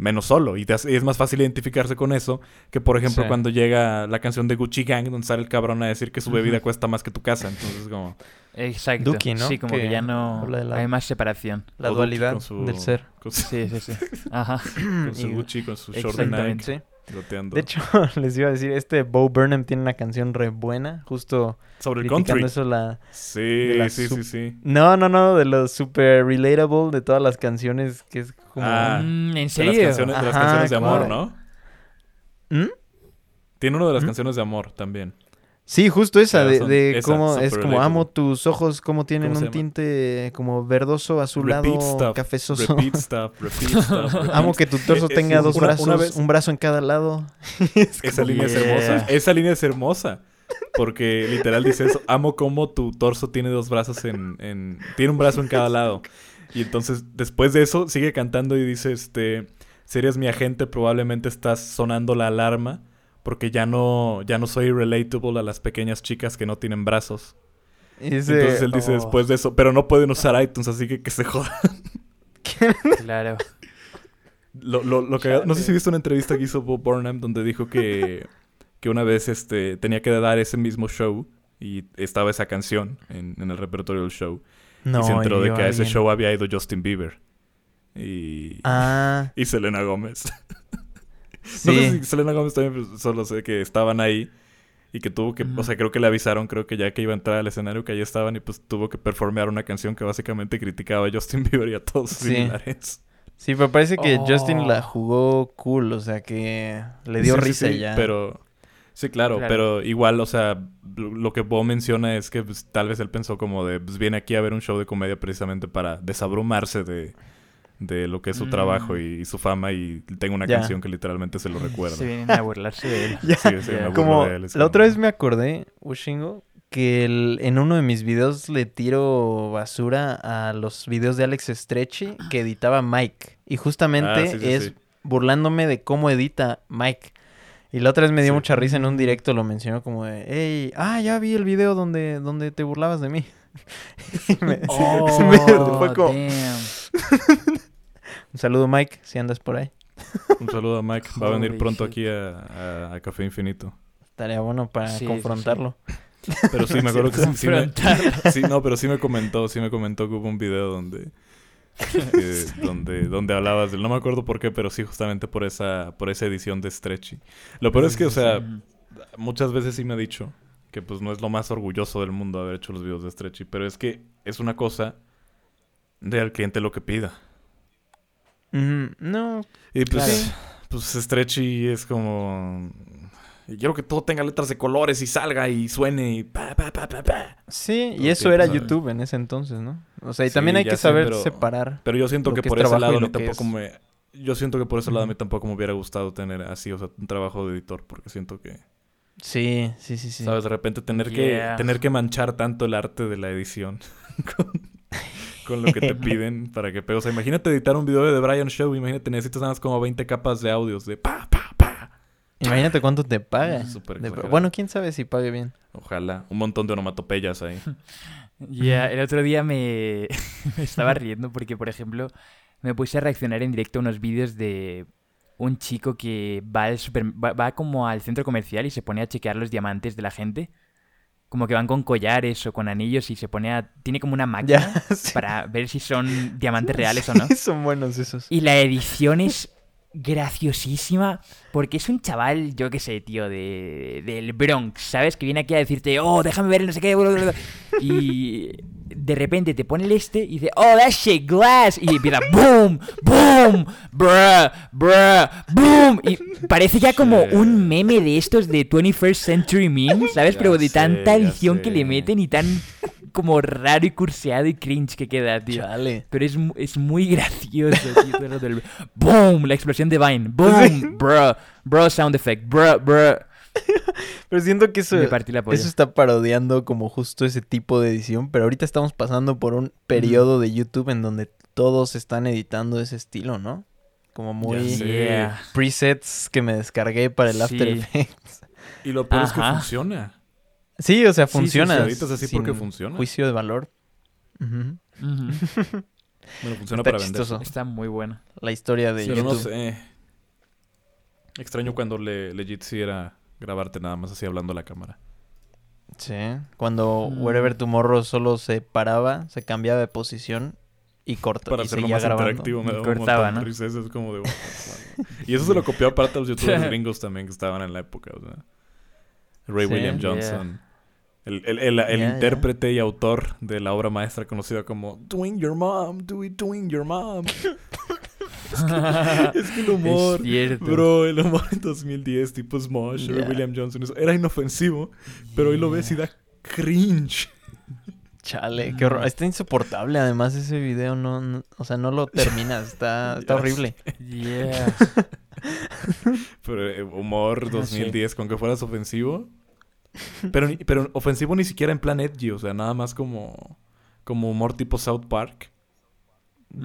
menos solo y, te hace- y es más fácil identificarse con eso que por ejemplo Sí. cuando llega la canción de Gucci Gang donde sale el cabrón a decir que su bebida cuesta más que tu casa entonces como Exacto. Duki, ¿no? Sí, como que, Que ya no habla de la- hay más separación. La o dualidad su- del ser. con su, Sí, sí, sí. Ajá. con su Gucci con su short de Exactamente. Nike De hecho, les iba a decir, este Bo Burnham tiene una canción re buena, justo sobre el criticando country eso la... Sí, de la sí, sí, sí. No, no, no, de lo super relatable de todas las canciones que es como... Ah. Mm, ¿En De las serio? canciones, de, las Ajá, canciones de amor. ¿no? ¿Mm? Tiene una de las ¿Mm? canciones de amor también. Sí, justo esa, de, de esa, cómo es como amo tus ojos, cómo tienen ¿Cómo se un tinte como verdoso, azulado, cafezoso. Repeat stuff, repeat stuff. repeat. Amo que tu torso tenga dos una- brazos, una vez- un brazo en cada lado. Esa línea es hermosa. Esa línea es hermosa. Porque literal dice eso. Amo cómo tu torso tiene dos brazos en, en... Tiene un brazo en cada lado. Y entonces, después de eso, sigue cantando y dice, este... Si eres mi agente, probablemente estás sonando la alarma. Porque ya no, ya no soy relatable a las pequeñas chicas que no tienen brazos. Ese- Entonces él dice oh. después de eso, pero no pueden usar iTunes, así que que se jodan. Claro. Lo, lo, lo que, no sé si viste una entrevista que hizo Bob Burnham donde dijo que, que una vez este, tenía que dar ese mismo show y estaba esa canción en, en el repertorio del show. No, y se enteró de que a ese alguien- show había ido Justin Bieber. Y, Ah, y Selena Gómez. Sí. No sé si Selena Gómez también, pero solo sé que estaban ahí. Y que tuvo que, o sea, creo que le avisaron, creo que ya que iba a entrar al escenario, que ahí estaban y pues tuvo que performear una canción que básicamente criticaba a Justin Bieber y a todos sus Sí. similares. Sí, pero parece que Justin la Oh. jugó cool, o sea que le dio Sí, risa sí, y ya. Pero, sí, claro, Claro. pero igual, o sea, lo lo que Bo menciona es que pues, tal vez él pensó como de, pues viene aquí a ver un show de comedia precisamente para desabrumarse de, de lo que es su Mm. trabajo y, y su fama y tengo una Ya. canción que literalmente se lo recuerda. Se vienen a burlarse de él. Ya, Sí, sí, Ya. me burlo Como de él, es la otra vez me acordé, Ushingo, que el- en uno de mis videos le tiro basura a los videos de Alex Stretchy que editaba Mike. Y justamente Ah, sí, sí, es sí. burlándome de cómo edita Mike. Y la otra vez me dio Sí. mucha risa en un directo, lo mencionó como de, hey, ah, ya vi el video donde, donde te burlabas de mí. Y me- se me- fue como, Oh, damn. Un saludo Mike, si andas por ahí. Un saludo a Mike. Va a venir pronto shit. aquí a, a- a Café Infinito. Estaría bueno para Sí, sí, sí. confrontarlo. Pero sí, me acuerdo que sí, sí me, sí, no, pero sí me comentó, sí me comentó que hubo un video donde, eh, donde, donde hablabas del, no me acuerdo por qué, pero sí justamente por esa, por esa edición de Stretchy. Lo peor es que, o sea, muchas veces sí me ha dicho que pues no es lo más orgulloso del mundo haber hecho los videos de Stretchy, pero es que es una cosa de al cliente lo que pida. No, Y pues, Claro. pues Stretchy es como... y Quiero que todo tenga letras de colores y salga y suene y pa, pa, pa, pa, pa. Sí, y eso era pues, YouTube en ese entonces, ¿no? O sea, y Sí, también hay que sé, saber pero- separar. Pero yo siento Lo que por ese lado a mí tampoco es- me... Yo siento que por ese lado a mí tampoco me hubiera gustado tener así, o sea, un trabajo de editor, porque siento que, Sí, sí, sí, sí. ¿sabes? De repente tener Yeah. que tener que manchar tanto el arte de la edición con, con lo que te piden para que pegue. O sea, imagínate editar un video de The Brian Show, imagínate, necesitas nada más como 20 capas de audios de pa, pa, pa. Imagínate cuánto te paga. Súper De- bueno, quién sabe si pague bien. Ojalá, un montón de onomatopeyas ahí. Ya, el otro día me, me estaba riendo porque, por ejemplo, me puse a reaccionar en directo a unos vídeos de un chico que va, al super- va, va como al centro comercial y se pone a chequear los diamantes de la gente. Como que van con collares o con anillos y se pone a... Tiene como una máquina Ya, sí. para ver si son diamantes reales o no. Son buenos esos. Y la edición es graciosísima porque es un chaval, yo qué sé, tío, de, del Bronx, ¿sabes? Que viene aquí a decirte, oh, déjame ver, no sé qué. bla, bla, bla". Y de repente te pone el este y dice, oh, that shit glass. Y empieza, boom, boom, bruh, bruh, boom. Y parece ya como un meme de estos de 21st Century Memes, ¿sabes? Ya Pero de sé, tanta edición que le meten y tan como raro y curseado y cringe que queda, tío. Chale. Pero es, mu- es muy gracioso, tío. todo el rato el ¡Boom! La explosión de Vine. ¡Boom! Bro. Bro sound effect. Bro, bro. Pero siento que eso, eso está parodiando como justo ese tipo de edición. Pero ahorita estamos pasando por un periodo de YouTube en donde todos están editando ese estilo, ¿no? Como muy. Yeah. presets que me descargué para el After Sí. Effects. Y lo peor es que funciona. Sí, o sea, Sí, sí, funciona. sí, ahorita es así porque funciona. Juicio de valor. Bueno, funciona Está para vender. Está muy bueno. La historia de Pero YouTube. no sé. Extraño cuando le, legit sí era grabarte nada más así hablando a la cámara. Sí, cuando Mm. Wherever Tomorrow solo se paraba, se cambiaba de posición y corta Para y hacerlo seguía más grabando. interactivo me Y daba un cortaba. Eso es como de... y eso se lo copió aparte a los youtubers gringos también que estaban en la época. o sea. Ray Sí. William Yeah. Johnson. El, el- el- el intérprete y autor de la obra maestra conocida como Doing Your Mom, do it, Doing Your Mom. es que el humor... Es cierto. Bro, el humor en 2010, tipo Smosh, Ya. William Johnson, eso era inofensivo, pero hoy lo ves y da cringe. Chale, qué horror. Está insoportable además ese video, no, no- o sea, no lo terminas, está, está horrible. Yeah. Pero eh, humor Ah, 2010, con que fueras ofensivo. Pero, pero ofensivo ni siquiera en plan edgy, o sea, nada más como, como humor tipo South Park.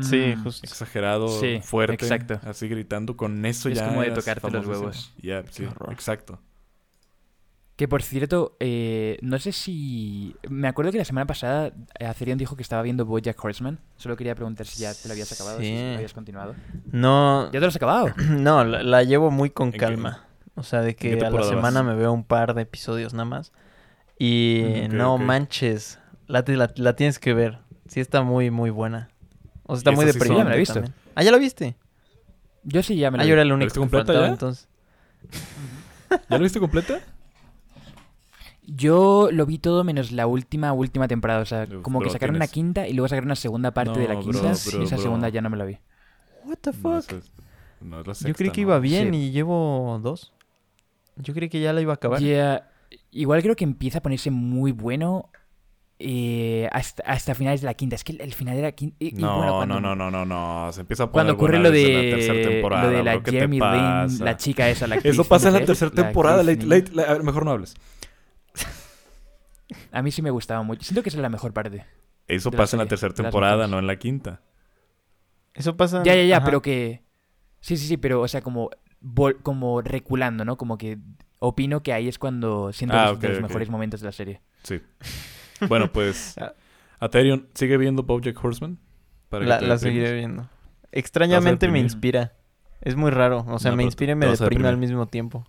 Sí, Mm. justo. Exagerado, Sí, fuerte, exacto. así gritando. Con eso Es ya como de tocarte los huevos. Ya, sí, horror. exacto. Que por cierto, eh, no sé si. Me acuerdo que la semana pasada eh, Acerion dijo que estaba viendo Bojack Horseman. Solo quería preguntar si ya te lo habías acabado, si Sí. lo habías continuado. No, ¿Ya te lo has acabado? no, la, la llevo muy con qué- calma. O sea, de que a la semana vas? me veo un par de episodios nada más. Y Mm, no manches, la, la, la tienes que ver. Sí está muy, muy buena. O sea, está muy sí deprimente Ya me la he visto. también. Ah, ¿ya lo viste? Yo sí ya me lo Ah, vi. yo era el ¿La único viste que completa faltaba ya? entonces. ¿Ya lo viste completa? Yo lo vi todo menos la última, última temporada. O sea, Uf, como que sacaron una quinta y luego sacaron una segunda parte de la No, bro, quinta. bro, y esa bro. segunda ya no me la vi. What the fuck? es- no, es la Yo sexta, creí que iba bien Sí. y llevo dos. Yo creí que ya la iba a acabar. Igual creo que empieza a ponerse muy bueno eh, hasta, hasta finales de la quinta. Es que el, el final de la quinta... y- y No, bueno, cuando- no, no, no, no, no. Se empieza a poner Cuando ocurre lo de, la tercera temporada. lo de la bro. ¿Qué te Jeremy Lin, la chica esa, la Eso actriz, pasa en la tercera la temporada. la- mejor no hables. A mí sí me gustaba mucho. Siento que esa es la mejor parte. Eso la pasa en la tercera temporada, no en la quinta. Eso pasa. Ya, ya, ya, Ajá. pero que... Sí, sí, sí, pero, o sea, como, vol- como reculando, ¿no? Como que opino que ahí es cuando siento Ah, los, ok, de los mejores momentos de la serie. Sí. Bueno, pues. Ah. Aterion, ¿sigue viendo Bojack Horseman? Para La, seguiré viendo. Extrañamente me inspira. Es muy raro. O sea, No, me inspira y me deprime al mismo tiempo.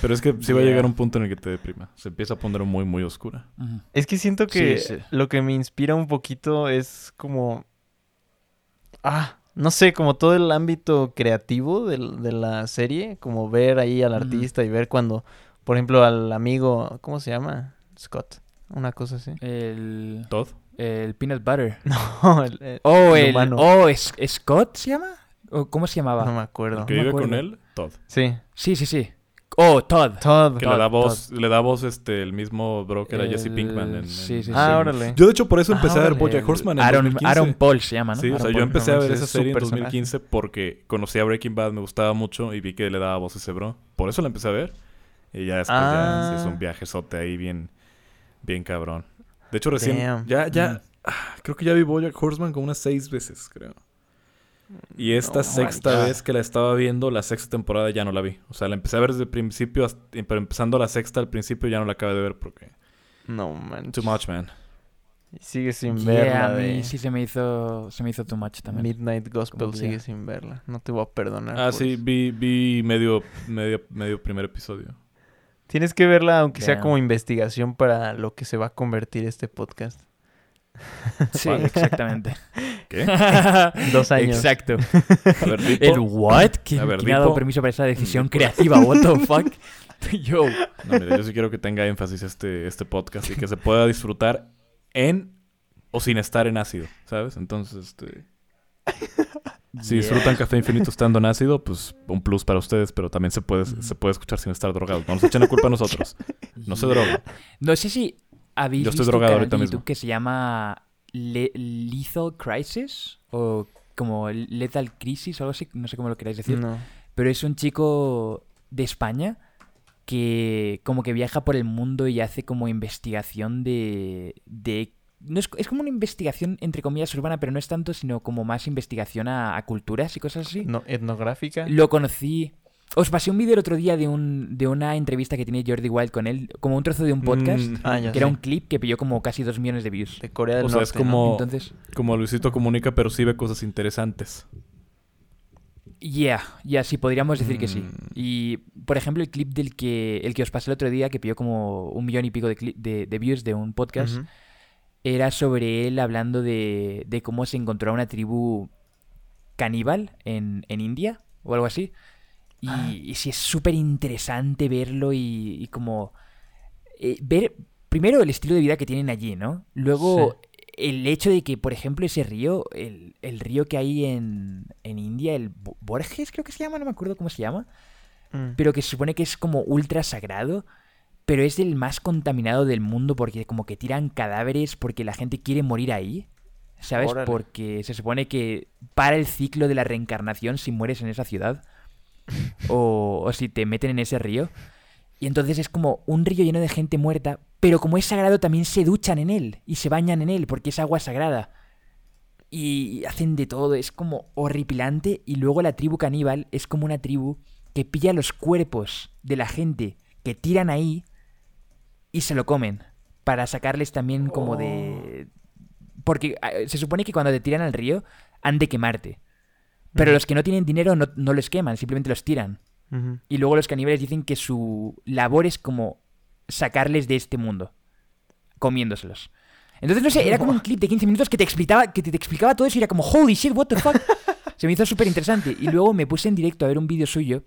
Pero es que sí va a llegar un punto en el que te deprima. Se empieza a poner muy, muy oscura. Es que siento que Sí, sí. lo que me inspira un poquito es como. Ah, no sé, como todo el ámbito creativo de, la serie. Como ver ahí al artista y ver cuando, por ejemplo, al amigo. ¿Cómo se llama? Scott. Una cosa así. El, ¿Todd? el Peanut Butter. No, el, el- Oh, el el... humano. Oh, ¿es, ¿Scott se llama? ¿O ¿Cómo se llamaba? no me ¿El acuerdo. que vive con él? Todd. Sí. Sí, sí, sí. Oh, Todd. Todd. Que le da Todd, voz, le da voz este, el mismo bro que era Jesse Pinkman. En, sí, en- sí, Ah, sí. órale. Yo de hecho por eso Ah, empecé a ver. Bojack Horseman en Aaron, 2015. Aaron Paul se llama, ¿no? Sí, o sea, yo empecé a ver esa es serie en personaje. 2015 porque conocí a Breaking Bad, me gustaba mucho y vi que le daba voz a ese bro. Por eso la empecé a ver. Y ya después ya Ah. se hizo un viajezote ahí bien, bien cabrón. De hecho, recién, Damn. ya, ya, Mm. ah, creo que ya vi Bojack Horseman como unas seis veces, creo. Y esta No sexta vez que la estaba viendo, la sexta temporada ya no la vi. O sea, la empecé a ver desde el principio, hasta- pero empezando la sexta al principio ya no la acabé de ver porque... No manches. Too much, man. Y sigue sin Yeah, verla a mí de sí se me hizo, se me hizo too much también. Midnight Gospel. Sigue sin verla. No te voy a perdonar. Ah, por sí, eso. vi, vi medio, medio, medio primer episodio. Tienes que verla aunque sea Damn. como investigación para lo que se va a convertir este podcast. Sí, exactamente. ¿Qué? Dos años. Exacto. A ver. ¿El what? ¿Quién, A ver, quién ha dado permiso para esa decisión Dipo. creativa? What the fuck? Yo. No, mira, yo sí quiero que tenga énfasis este, este podcast y que se pueda disfrutar en o sin estar en ácido, ¿sabes? Entonces, este... Si Yeah. disfrutan Café Infinito estando en ácido, pues un plus para ustedes, pero también se puede, se puede escuchar sin estar drogados. No nos echen la culpa a nosotros. No se droguen. No sé si habéis Yo estoy visto drogado un canal ahorita de mismo. YouTube que se llama Le- Lethal Crisis o como Lethal Crisis o algo así, no sé cómo lo queráis decir. No. Pero es un chico de España que como que viaja por el mundo y hace como investigación de... de no es, es como una investigación entre comillas urbana, pero no es tanto, sino como más investigación a, a culturas y cosas así. no. ¿Etnográfica? Lo conocí... Os pasé un vídeo el otro día de, un, de una entrevista que tiene Jordi Wild con él, como un trozo de un podcast, Mm, Ah, ya que era un clip que pilló como casi dos millones de views. De Corea del O sea, Norte. es como- ¿no? Entonces, como Luisito Comunica, pero sí ve cosas interesantes. yeah, ya sí, podríamos decir que sí. Mm. Y, por ejemplo, el clip del que, el que os pasé el otro día, que pilló como un millón y pico de, de, de views de un podcast. Era sobre él hablando de, de cómo se encontró a una tribu caníbal en, en India o algo así. Y, Ah. y sí es súper interesante verlo y, y como eh, ver primero el estilo de vida que tienen allí, ¿no? Luego el hecho de que, por ejemplo, ese río, el, el río que hay en, en India, el Bo- Borges creo que se llama, no me acuerdo cómo se llama, Mm. pero que se supone que es como ultra sagrado, pero es el más contaminado del mundo porque como que tiran cadáveres porque la gente quiere morir ahí, ¿sabes? Órale. Porque se supone que para el ciclo de la reencarnación si mueres en esa ciudad o, o si te meten en ese río. Y entonces es como un río lleno de gente muerta, pero como es sagrado también se duchan en él y se bañan en él porque es agua sagrada. Y hacen de todo, es como horripilante. Y luego la tribu caníbal es como una tribu que pilla los cuerpos de la gente que tiran ahí y se lo comen. Para sacarles también como de... Porque eh, se supone que cuando te tiran al río han de quemarte. Pero los que no tienen dinero no, no los queman, simplemente los tiran. Y luego los caníbales dicen que su labor es como sacarles de este mundo, comiéndoselos. Entonces, no sé, era como un clip de 15 minutos que te explicaba, que te, te explicaba todo eso y era como, holy shit, what the fuck. Se me hizo súper interesante. Y luego me puse en directo a ver un vídeo suyo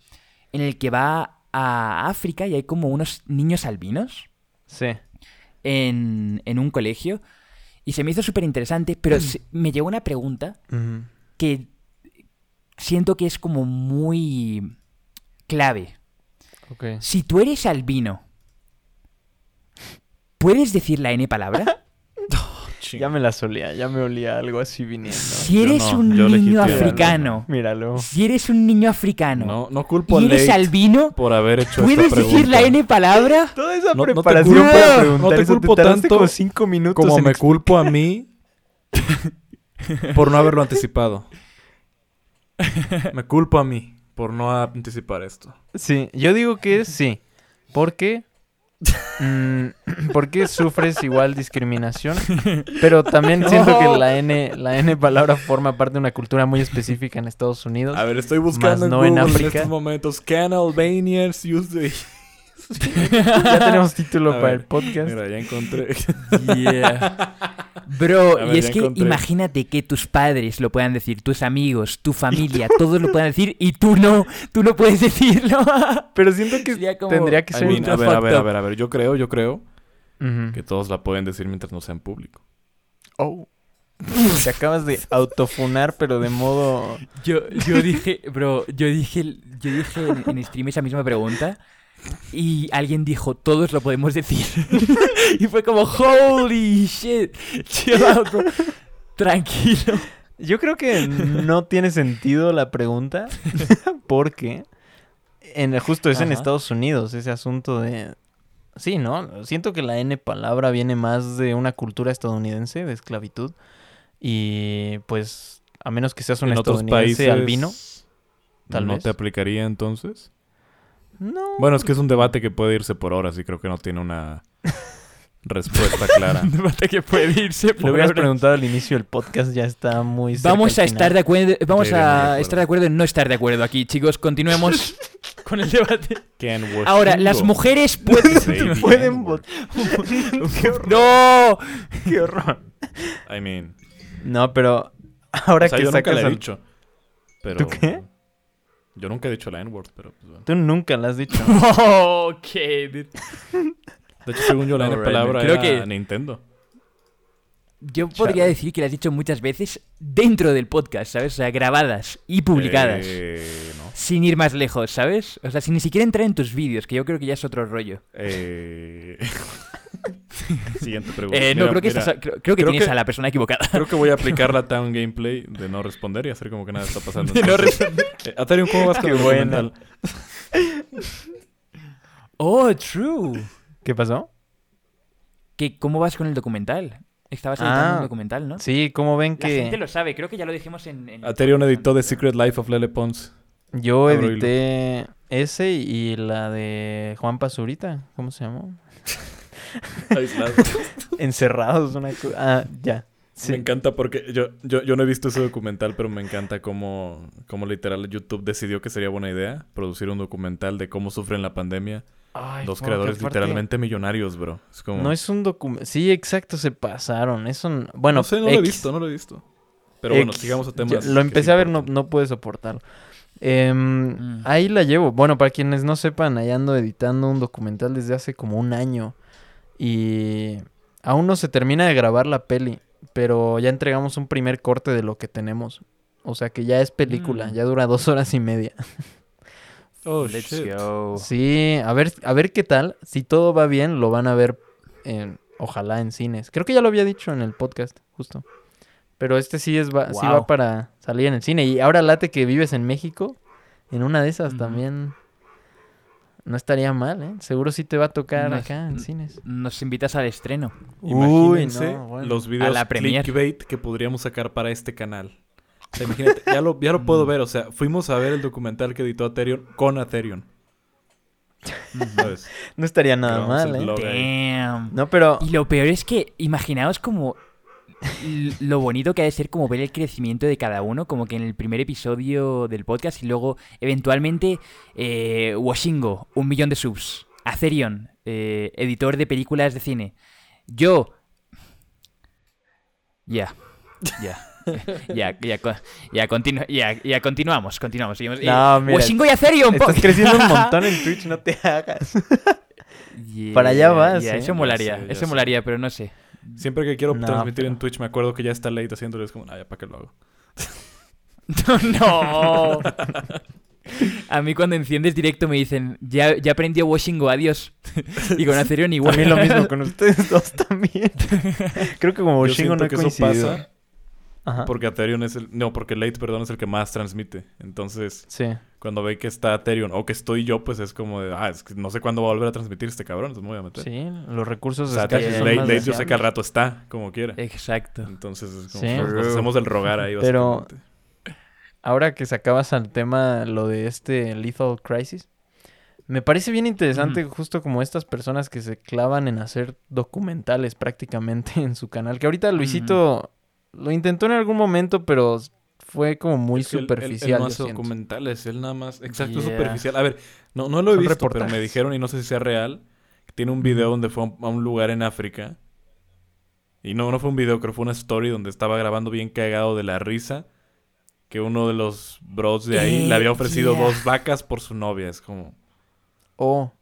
en el que va a África y hay como unos niños albinos Sí. en, en un colegio. Y se me hizo súper interesante, pero se- me llegó una pregunta que siento que es como muy clave. Ok. Si tú eres albino, ¿puedes decir la N palabra? Ya me la solía, ya me olía algo así viniendo. Si eres no, un niño africano, Míralo. si eres un niño africano No, no culpo a y eres Late albino, por haber hecho ¿puedes esta decir la N palabra? Toda esa No- no te preparación culpo- para no te culpo tanto como cinco minutos Como en me culpo a mí por no haberlo anticipado. Me culpo a mí por no anticipar esto. Sí, yo digo que sí. ¿Por qué? Mm, sufres igual discriminación, pero también siento que la N, la N palabra forma parte de una cultura muy específica en Estados Unidos. A ver, estoy buscando en no en Google en, África. estos momentos. Can Albanians use the... Ya tenemos título A para ver, el podcast. Mira, ya encontré. Bro, y es que encontré. imagínate que tus padres lo puedan decir, tus amigos, tu familia, todos lo puedan decir y tú no, tú no puedes decirlo. Pero siento que como- tendría que I ser... mean, ultra a ver, a ver, a ver, a ver. Yo creo, yo creo que todos la pueden decir mientras no sea en público. Oh. Te acabas de autofunar, pero de modo... Yo, yo dije, bro, yo dije, yo dije en, en stream esa misma pregunta y alguien dijo, todos lo podemos decir. y fue como, holy shit, chill out, bro. Tranquilo. Yo creo que no tiene sentido la pregunta porque en, justo es en. Estados Unidos ese asunto de... Sí, ¿no? Siento que la N palabra viene más de una cultura estadounidense de esclavitud y pues a menos que seas un en otros estadounidense países albino, tal no vez. te aplicaría entonces. No. Bueno, es que es un debate que puede irse por horas y creo que no tiene una respuesta clara. Un debate que puede irse Le por hubieras ahora. preguntado al inicio del podcast, ya está muy cerca Vamos a estar de acuerdo, vamos Sí, de acuerdo. a estar de acuerdo en no estar de acuerdo aquí, chicos. Continuemos con el debate. Ken Ahora, las mujeres pueden votar. No. Qué horror. I mean, No, pero ahora o sea, que yo nunca sacas la he al- dicho. Pero, ¿Tú qué? Yo nunca he dicho la N-word, pero pues, bueno. Tú nunca la has dicho. ok. De hecho, según yo, la N palabra creo era que- Nintendo. Yo podría Chale. decir que las has dicho muchas veces dentro del podcast, ¿sabes? O sea, grabadas y publicadas. Eh, no. Sin ir más lejos, ¿sabes? O sea, sin ni siquiera entrar en tus vídeos, que yo creo que ya es otro rollo. Eh... Siguiente pregunta. Eh, no, Mira, creo que, mira, creo, creo que creo tienes que- a la persona equivocada. Creo que voy a aplicar la Town Gameplay de no responder y hacer como que nada está pasando. De no eh, ¿cómo vas con Qué el documental? Oh, true. ¿Qué pasó? ¿Qué, ¿Cómo vas con el documental? Estabas editando Ah, un documental, ¿no? Sí, como ven La gente que lo sabe, creo que ya lo dijimos en... en- Aterium editó The Secret Life of Lele Pons. yo Abro edité ese y la de Juan Pazurita, ¿cómo se llamó? Aislado. Encerrados, una. Ah, ya. Sí. Me encanta porque yo, yo, yo no he visto ese documental, pero me encanta cómo, cómo literal YouTube decidió que sería buena idea producir un documental de cómo sufren la pandemia Ay, dos creadores literalmente millonarios, bro. Es como... No es un documental. Sí, exacto, se pasaron. Eso, n- bueno, no sé, no lo he visto, no lo he visto. Pero bueno, sigamos a Yo temas. lo empecé a ver, no, no pude soportarlo. Em, Mm. Ahí la llevo. Bueno, para quienes no sepan, ahí ando editando un documental desde hace como un año. Y aún no se termina de grabar la peli. Pero ya entregamos un primer corte de lo que tenemos. O sea que ya es película. Mm. Ya dura dos horas y media. Oh, Let's shit. go. Sí, a ver, a ver qué tal. Si todo va bien, lo van a ver en, ojalá en cines. Creo que ya lo había dicho en el podcast, justo. Pero este sí es va, sí va para salir en el cine. Y ahora late que vives en México, en una de esas también no estaría mal, ¿eh? Seguro sí te va a tocar acá en cines. Nos invitas al estreno. Imagínense Uy, no, bueno. los videos la premier. clickbait que podríamos sacar para este canal. O sea, imagínate, ya lo, ya lo puedo ver. O sea, fuimos a ver el documental que editó Aterion con Aterion. ¿Sabes? No estaría nada mal, ¿eh? Damn. No, pero Y lo peor es que, imaginaos como lo bonito que ha de ser como ver el crecimiento de cada uno, como que en el primer episodio del podcast y luego eventualmente eh, Washingo, un millón de subs, Acerion, eh, editor de películas de cine, yo... Ya, ya. Ya, ya, ya, continu- ya, ya continuamos, continuamos. seguimos. Eh, No, mira, Washingo y Acerion. estás creciendo un montón en Twitch, no te hagas. Yeah, Para allá vas, yeah, ¿eh? Eso molaría, sé, eso sé. molaría, pero no sé. Siempre que quiero No, transmitir pero- en Twitch, me acuerdo que ya está late haciéndolo. Es como, ah, ya, ¿para qué lo hago? no. A mí cuando enciendes directo me dicen, ya, ya aprendió Washingo, adiós. y con Aterion igual. También lo mismo con ustedes dos también. Creo que como siento no que eso pasa Ajá. porque Aterion es el... No, porque Late, perdón, es el que más transmite. Entonces, Sí. cuando ve que está Aterion o que estoy yo, pues es como de... Ah, es que no sé cuándo va a volver a transmitir este cabrón, entonces me voy a meter. Sí, los recursos O sea, escasos Late, Late yo sé que al rato está, como quiera. Exacto. Entonces, es como, Sí. nos, hacemos el rogar ahí, Pero-. Ahora que sacabas al tema lo de este Lethal Crisis, me parece bien interesante justo como estas personas que se clavan en hacer documentales prácticamente en su canal. Que ahorita Luisito lo intentó en algún momento, pero fue como muy Es que él- él- superficial. Él, no hace documentales, él nada más. Exacto, Yeah. superficial. A ver, no, no lo he Son visto, pero me dijeron, y no sé si sea real, que tiene un video donde fue a un, lugar en África. Y no, no fue un video, creo que fue una story donde estaba grabando bien cagado de la risa. Que uno de los bros de ahí Eh, le había ofrecido yeah. dos vacas por su novia. Es como. Oh,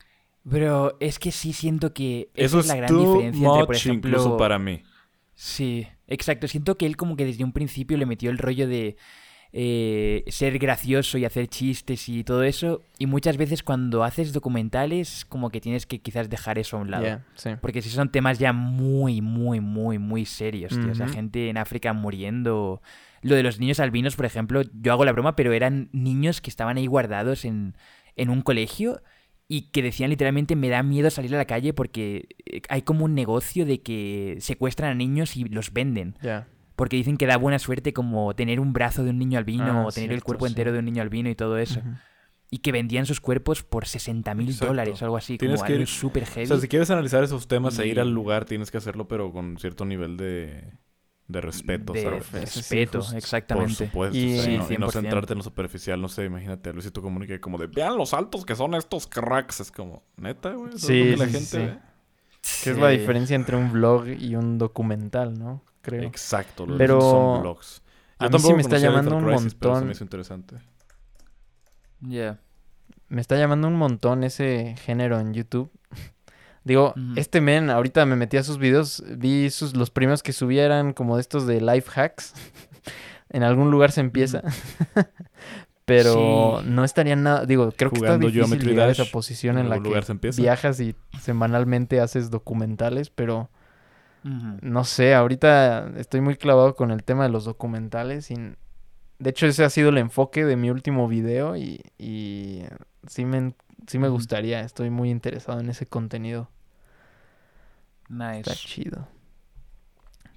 Pero es que sí siento que Eso esa es es la gran diferencia entre, por ejemplo... incluso para mí. Sí, exacto. Siento que él como que desde un principio le metió el rollo de eh, ser gracioso y hacer chistes y todo eso. Y muchas veces cuando haces documentales como que tienes que quizás dejar eso a un lado. ya, sí. Porque si son temas ya muy, muy, muy, muy serios, tío. O sea, gente en África muriendo. Lo de los niños albinos, por ejemplo, yo hago la broma, pero eran niños que estaban ahí guardados en, en un colegio y que decían literalmente me da miedo salir a la calle porque eh, hay como un negocio de que secuestran a niños y los venden. Porque dicen que da buena suerte como tener un brazo de un niño albino Ah, o tener el cuerpo sí. entero de un niño albino y todo eso. Y que vendían sus cuerpos por 60 mil dólares o algo así. Tienes como que algo ir- súper O heavy. sea, si quieres analizar esos temas e ir al lugar, tienes que hacerlo, pero con cierto nivel de, de respeto, de ¿sabes? Sí, respeto, justo. Por exactamente. supuesto, Y- o sea, Sí, no, y no 100%. centrarte en lo superficial, no sé, imagínate a Luisito Comunica como de, vean los altos que son estos cracks, es como, neta, güey, Sí, es la sí, gente ve. Que es la diferencia entre un vlog y un documental, ¿no? Creo. Exacto, los Pero son blogs. a mí sí me está llamando un Crisis, pero montón. me hizo interesante. Ya. Me está llamando un montón ese género en YouTube. Digo, este men, ahorita me metí a sus videos, vi sus, los primeros que subía eran como de estos de life hacks. en algún lugar se empieza. Pero Sí. no estaría nada, digo, creo que está difícil Geometry llegar a esa posición en En la lugar que se empieza. viajas y semanalmente haces documentales, pero no sé, ahorita estoy muy clavado con el tema de los documentales y de hecho ese ha sido el enfoque de mi último video y, y sí me, sí me gustaría, estoy muy interesado en ese contenido. Nice. Está chido.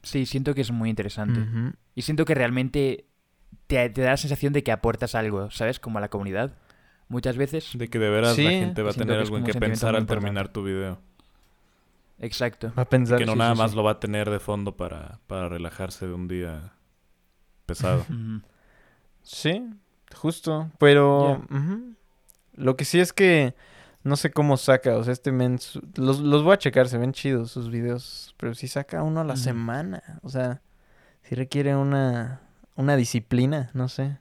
Sí, siento que es muy interesante. Y siento que realmente te, te da la sensación de que aportas algo, ¿sabes? Como a la comunidad. Muchas veces. De que de veras Sí, la gente va a tener que algo en que pensar al terminar tu video. Exacto. Va a pensar. Que no sí, nada sí, más sí. lo va a tener de fondo para, para relajarse de un día pesado. Sí, justo. Pero lo que sí es que no sé cómo saca. O sea, este men. su- Los, los voy a checar, se ven chidos sus videos. Pero sí saca uno a la semana. O sea, sí requiere una, una disciplina, no sé.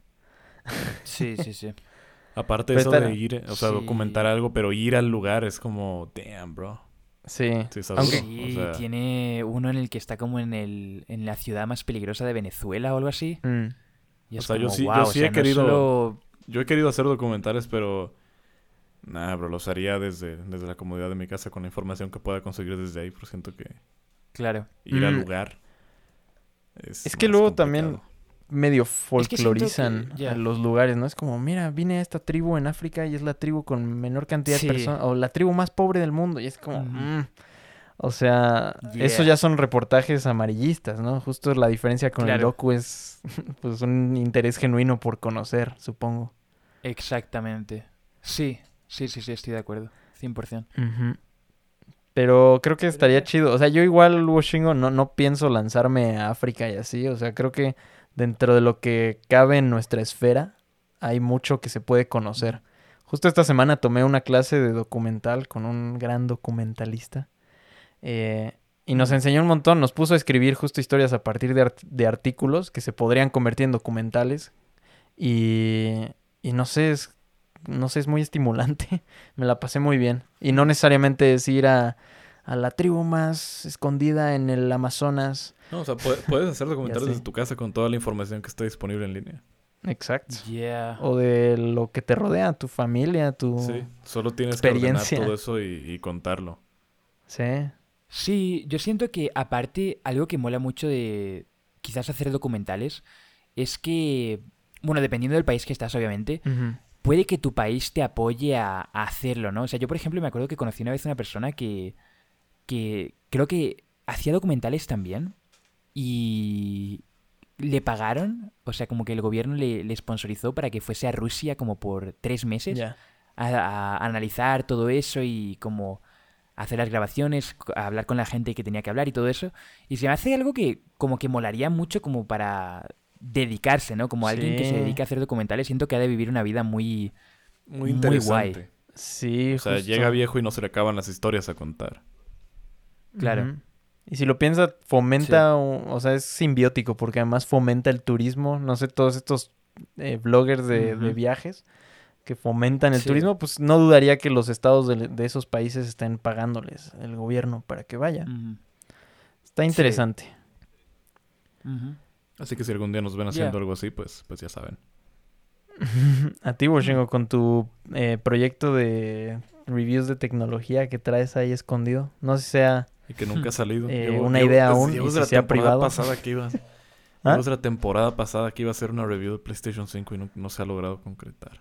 Sí, sí, sí. Aparte Pero eso de ir, o sea, sí. documentar algo, pero ir al lugar es como, damn, bro. Sí. Sí, Aunque- Sí, o sea, tiene uno en el que está como en el en la ciudad más peligrosa de Venezuela o algo así. Mm. Y O es sea, yo como, sí- yo sí he no querido- solo- Yo he querido hacer documentales, pero... Nah, bro, los haría desde, desde la comodidad de mi casa con la información que pueda conseguir desde ahí, pero siento que Claro. ir al Mm. lugar es Es que más luego también medio que- folclorizan a los lugares, ¿no? Es como, mira, vine a esta tribu en África y es la tribu con menor cantidad Sí. de personas, o la tribu más pobre del mundo, y es como, mm. o sea, Yeah. eso ya son reportajes amarillistas, ¿no? Justo la diferencia con el docu es, pues, un interés genuino por conocer, supongo. Exactamente. Sí, sí, sí, sí, estoy de acuerdo. 100%. Ujú. Pero creo que estaría chido. O sea, yo igual, Washingo, no, no pienso lanzarme a África y así. O sea, creo que dentro de lo que cabe en nuestra esfera, hay mucho que se puede conocer. Justo esta semana tomé una clase de documental con un gran documentalista. eh, y nos enseñó un montón. Nos puso a escribir justo historias a partir de, art- de artículos que se podrían convertir en documentales. Y, y no sé, es, no sé, es muy estimulante. Me la pasé muy bien. Y no necesariamente es ir a, a la tribu más escondida en el Amazonas. No, o sea, puedes, puedes hacer documentales sé. desde tu casa con toda la información que está disponible en línea. Exacto. Yeah. O de lo que te rodea, tu familia, tu... Sí, solo tienes que ordenar todo eso y, y contarlo. Sí. Sí, yo siento que aparte algo que mola mucho de quizás hacer documentales es que, bueno, dependiendo del país que estás, obviamente, Ujú. Puede que tu país te apoye a, a hacerlo, ¿no? O sea, yo, por ejemplo, me acuerdo que conocí una vez una persona que, que creo que hacía documentales también y le pagaron, o sea, como que el gobierno le, le sponsorizó para que fuese a Rusia como por tres meses a, a analizar todo eso y como hacer las grabaciones, a hablar con la gente que tenía que hablar y todo eso. Y se me hace algo que como que molaría mucho como para dedicarse, ¿no? Como alguien que se Sí. dedica a hacer documentales, siento que ha de vivir una vida muy... Muy Muy interesante. guay. Sí, O sea, justo. llega viejo y no se le acaban las historias a contar. Claro. Y si lo piensas, fomenta, o, o sea, es simbiótico porque además fomenta el turismo. No sé, todos estos eh, bloggers de, viajes que fomentan el Sí. turismo, pues no dudaría que los estados de, de esos países estén pagándoles el gobierno para que vayan. Está interesante. ujú. Así que si algún día nos ven Ya. haciendo algo así, pues, pues ya saben. A ti, Boshengo, con tu eh, proyecto de reviews de tecnología que traes ahí escondido. No sé si sea... Y que nunca ha salido. Eh, una idea aún, y si sea la temporada privado. pasada que iba... ¿Ah? llevo la temporada pasada que iba a hacer una review de PlayStation 5 y no, no se ha logrado concretar.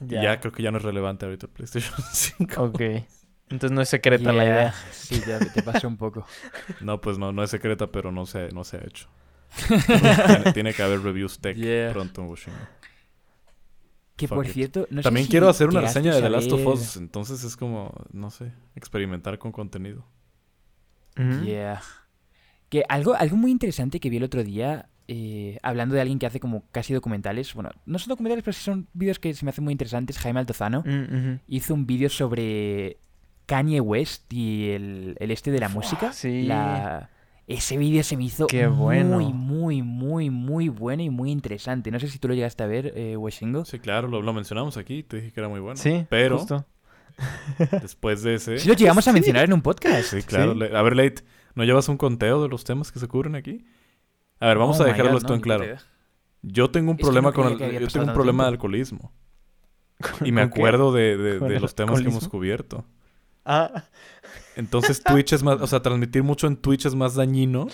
Y ya creo que ya no es relevante ahorita el PlayStation 5. Ok. Entonces no es secreta la Yeah. idea. Sí, ya te pasó un poco. No, pues no, no es secreta, pero no se, no se ha hecho. tiene, tiene que haber reviews tech Yeah. pronto, Bushingo. Que Fuck por it. cierto, no sé También si quiero hacer una reseña de The Last of Us, entonces es como, no sé, experimentar con contenido. Yeah. Que algo, algo muy interesante que vi el otro día, eh, hablando de alguien que hace como casi documentales, bueno, no son documentales, pero sí son vídeos que se me hacen muy interesantes, Jaime Altozano, Mm, hizo un vídeo sobre Kanye West y el, el este de la música. sí. La- Ese vídeo se me hizo Qué bueno. muy, muy, muy, muy bueno y muy interesante. No sé si tú lo llegaste a ver, eh, Weshingo. Sí, claro, lo, lo mencionamos aquí, te dije que era muy bueno. Sí, pero justo. después de ese... Sí lo llegamos a mencionar en un podcast. Sí, claro. Sí. A ver, Late, ¿no llevas un conteo de los temas que se cubren aquí? A ver, vamos Oh a dejarlo God, esto no, en claro. Yo tengo un Es problema no con el, yo tengo un problema de alcoholismo. Y me acuerdo de, de- ¿Con de el los temas que hemos cubierto. Ah, Entonces Twitch es más, o sea, transmitir mucho en Twitch es más dañino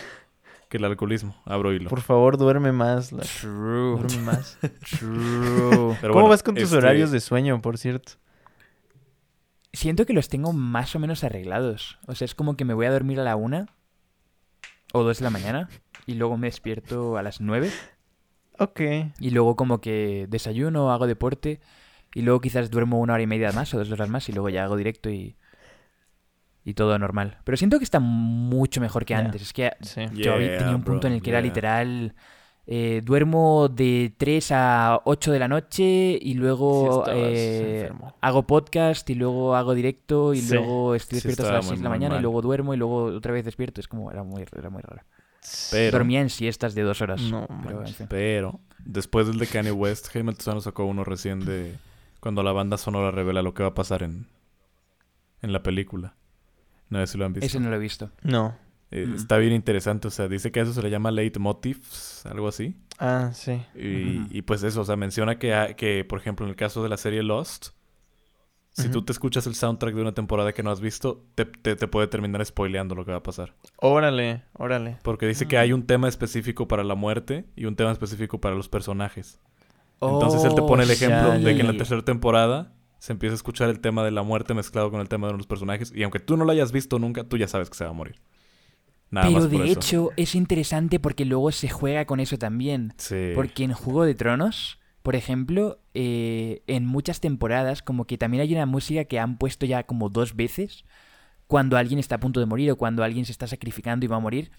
que el alcoholismo. Abro hilo. por favor, duerme más. la- True. Duerme más. True. Pero ¿Cómo bueno, vas con tus este, horarios de sueño, por cierto? Siento que los tengo más o menos arreglados. O sea, es como que me voy a dormir a la una o dos de la mañana y luego me despierto a las nueve Ok. y luego como que desayuno, hago deporte y luego quizás duermo una hora y media más o dos horas más y luego ya hago directo y y todo normal. Pero siento que está mucho mejor que antes. Es que Sí. yo había- Yeah, tenía un punto bro, en el que era literal eh, duermo de 3 a 8 de la noche y luego eh, hago podcast y luego hago directo y Sí. luego estoy despierto hasta las muy, 6 de la mañana y luego duermo y luego otra vez despierto. Es como, era muy, era muy raro. Pero, Dormía en siestas de dos horas. No, pero, en manches. fin. pero, después del de Kanye West, Jaime Altozano sacó uno recién de cuando la banda sonora revela lo que va a pasar en, en la película. No sé si lo han visto. Ese no lo he visto. No. Eh, Mm. Está bien interesante, o sea, dice que a eso se le llama leitmotifs, algo así. Ah, sí. Y, y pues eso, o sea, menciona que, ha- que, por ejemplo, en el caso de la serie Lost, si tú te escuchas el soundtrack de una temporada que no has visto, te, te- te puede terminar spoileando lo que va a pasar. Órale, órale. Porque dice que hay un tema específico para la muerte y un tema específico para los personajes. Entonces él te pone el Oh, ejemplo de que en la tercera temporada se empieza a escuchar el tema de la muerte mezclado con el tema de los personajes. Y aunque tú no lo hayas visto nunca, tú ya sabes que se va a morir. Nada Pero más por de eso. hecho es interesante porque luego se juega con eso también. Sí. Porque en Juego de Tronos, por ejemplo, eh, en muchas temporadas, como que también hay una música que han puesto ya como dos veces cuando alguien está a punto de morir o cuando alguien se está sacrificando y va a morir.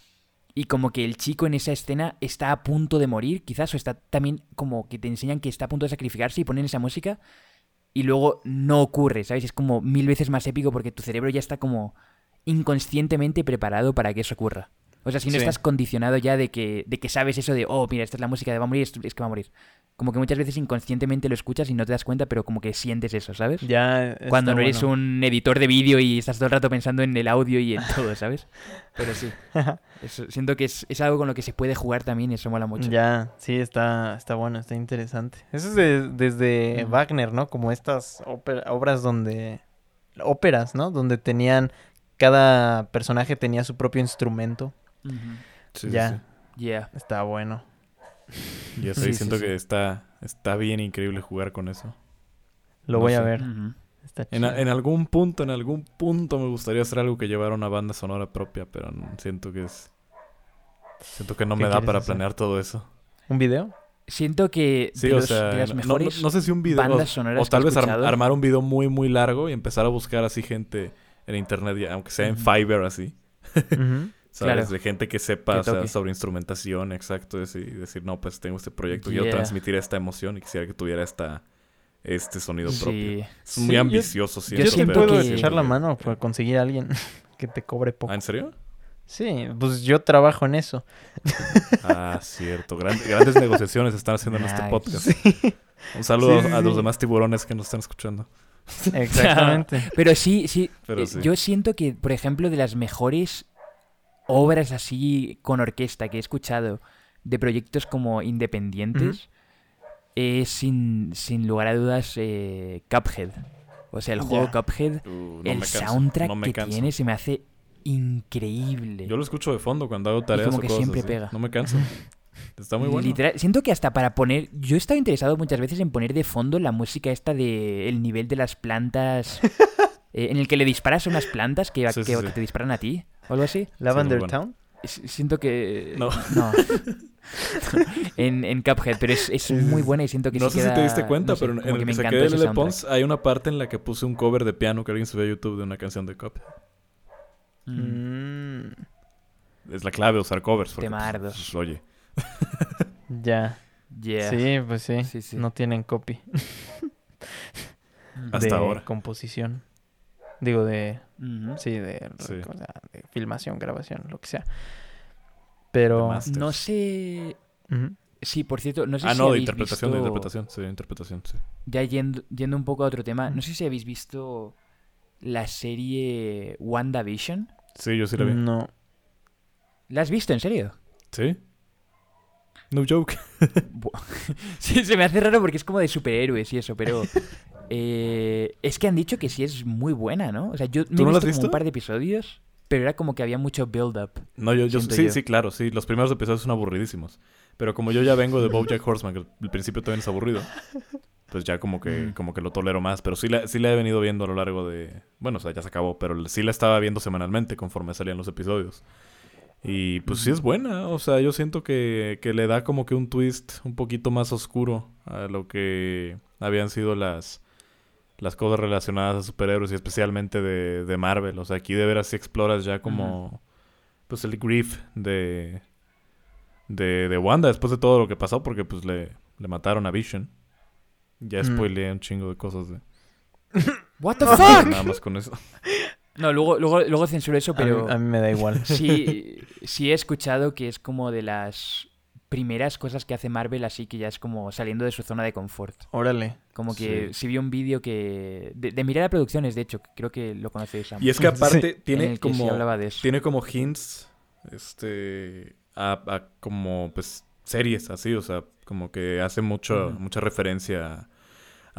Y como que el chico en esa escena está a punto de morir, quizás, o está también como que te enseñan que está a punto de sacrificarse y ponen esa música y luego no ocurre, ¿sabes? Es como mil veces más épico porque tu cerebro ya está como inconscientemente preparado para que eso ocurra. O sea, si no Sí. estás condicionado ya de que, de que sabes eso de, oh, mira, esta es la música de va a morir, es, que va a morir. Como que muchas veces inconscientemente lo escuchas y no te das cuenta, pero como que sientes eso, ¿sabes? Ya. Cuando no eres bueno. un editor de vídeo y estás todo el rato pensando en el audio y en todo, ¿sabes? Pero sí. Eso- siento que es, es algo con lo que se puede jugar también y eso mola mucho. Ya, sí, está, está bueno, está interesante. Eso es de- desde. Wagner, ¿no? Como estas ópera- obras donde... Óperas, ¿no? Donde tenían... Cada personaje tenía su propio instrumento. Ujú. Sí, sí, ya, Yeah. está bueno. sí. Ya sé, Sí, sí, siento sí. que está, está bien increíble jugar con eso. Lo No voy a sé. ver. Ujú. Está En, chido. en algún punto, en algún punto me gustaría hacer algo que llevara una banda sonora propia, pero no- siento que es... Siento que no ¿Qué me da para hacer? planear todo eso. ¿Un video? Siento que Sí, de, o los- sea, de las no- no, mejores no sé si un video... bandas o- sonoras o tal vez ar- armar un video muy, muy largo y empezar a buscar así gente en internet, aunque sea en. Fiverr así. Ujú. ¿Sabes? Claro. De gente que sepa Que o sea, toque. sobre instrumentación, exacto. es- Y decir, no, pues tengo este proyecto, quiero Yeah. transmitir esta emoción y quisiera que tuviera esta, este sonido propio. Sí. Es muy Sí, yo- ambicioso, Yo, siento, Yo siento pero puedo que- echar la mano para conseguir a alguien que te cobre poco. ¿Ah, en serio? Sí, pues yo trabajo en eso. Ah, cierto. Gran- grandes negociaciones están haciendo en este podcast. Un saludo Sí, sí, a los sí. demás tiburones que nos están escuchando. Exactamente. Pero sí, sí. Pero eh, sí. Yo siento que, por ejemplo, de las mejores obras así con orquesta que he escuchado de proyectos como independientes es sin, sin lugar a dudas eh, Cuphead. O sea, el juego. Cuphead, Uh, no el soundtrack no que canso. tiene se me hace increíble. Yo lo escucho de fondo cuando hago tareas como o que cosas siempre así. pega. No me canso. Está muy bueno. Literal, siento que hasta para poner. Yo he estado interesado muchas veces en poner de fondo la música esta de el nivel de las plantas. eh, en el que le disparas a unas plantas que, Sí, que- sí, sí. que te disparan a ti. O algo así. Lavender bueno. Town. Siento que. No. No. en, en Cuphead, pero es, muy buena y siento que no sí sé si te queda- diste cuenta, no sé, pero en el que me saqué de Lele. Pons hay una parte en la que puse un cover de piano que alguien subió a YouTube de una canción de Cuphead. Mm. Es la clave usar covers. porque, pues, Temardos. pues, oye, ya. Yeah. Sí, pues sí. Sí, sí. No tienen copy. Hasta de ahora. composición. Digo, de. Sí, de, Sí. o sea, de filmación, grabación, lo que sea. Pero. No sé. Sí, por cierto, no sé ah, si no, de habéis interpretación, de interpretación. Sí, de interpretación, sí. Ya yendo, yendo un poco a otro tema, no sé si habéis visto la serie WandaVision. Sí, yo sí la vi. No. ¿La has visto, en serio? ¿Sí? No joke. Sí, se me hace raro porque es como de superhéroes y eso, pero... eh, es que han dicho que sí es muy buena, ¿no? O sea, yo me he ¿Tú no la visto has como un par de episodios, pero era como que había mucho build-up. No, yo, sí, yo. sí, claro, sí. Los primeros episodios son aburridísimos. Pero como yo ya vengo de BoJack Horseman, que el principio también es aburrido, pues ya como que, Mm. como que lo tolero más. Pero sí la, sí la he venido viendo a lo largo de... Bueno, o sea, ya se acabó, pero sí la estaba viendo semanalmente conforme salían los episodios. Y pues sí es buena, o sea, yo siento que, que le da como que un twist un poquito más oscuro a lo que habían sido las, las cosas relacionadas a superhéroes y especialmente de, de Marvel. O sea, aquí de veras sí exploras ya como pues el grief de, de, de Wanda después de todo lo que pasó porque pues le, le mataron a Vision. Ya spoileé un chingo de cosas de... ¿What the fuck? Nada más con eso. No, luego, luego, luego censuro eso, A mí- pero... a, mí, me da igual. Sí, sí he escuchado que es como de las primeras cosas que hace Marvel así que ya es como saliendo de su zona de confort. Órale. Como que Sí. si vi un vídeo que... De, de Mirada Producciones, de hecho, creo que lo conocéis. Y es que aparte en tiene que sí como... hablaba de eso. tiene como hints este a, a como pues series así o sea como que hace mucho mucha referencia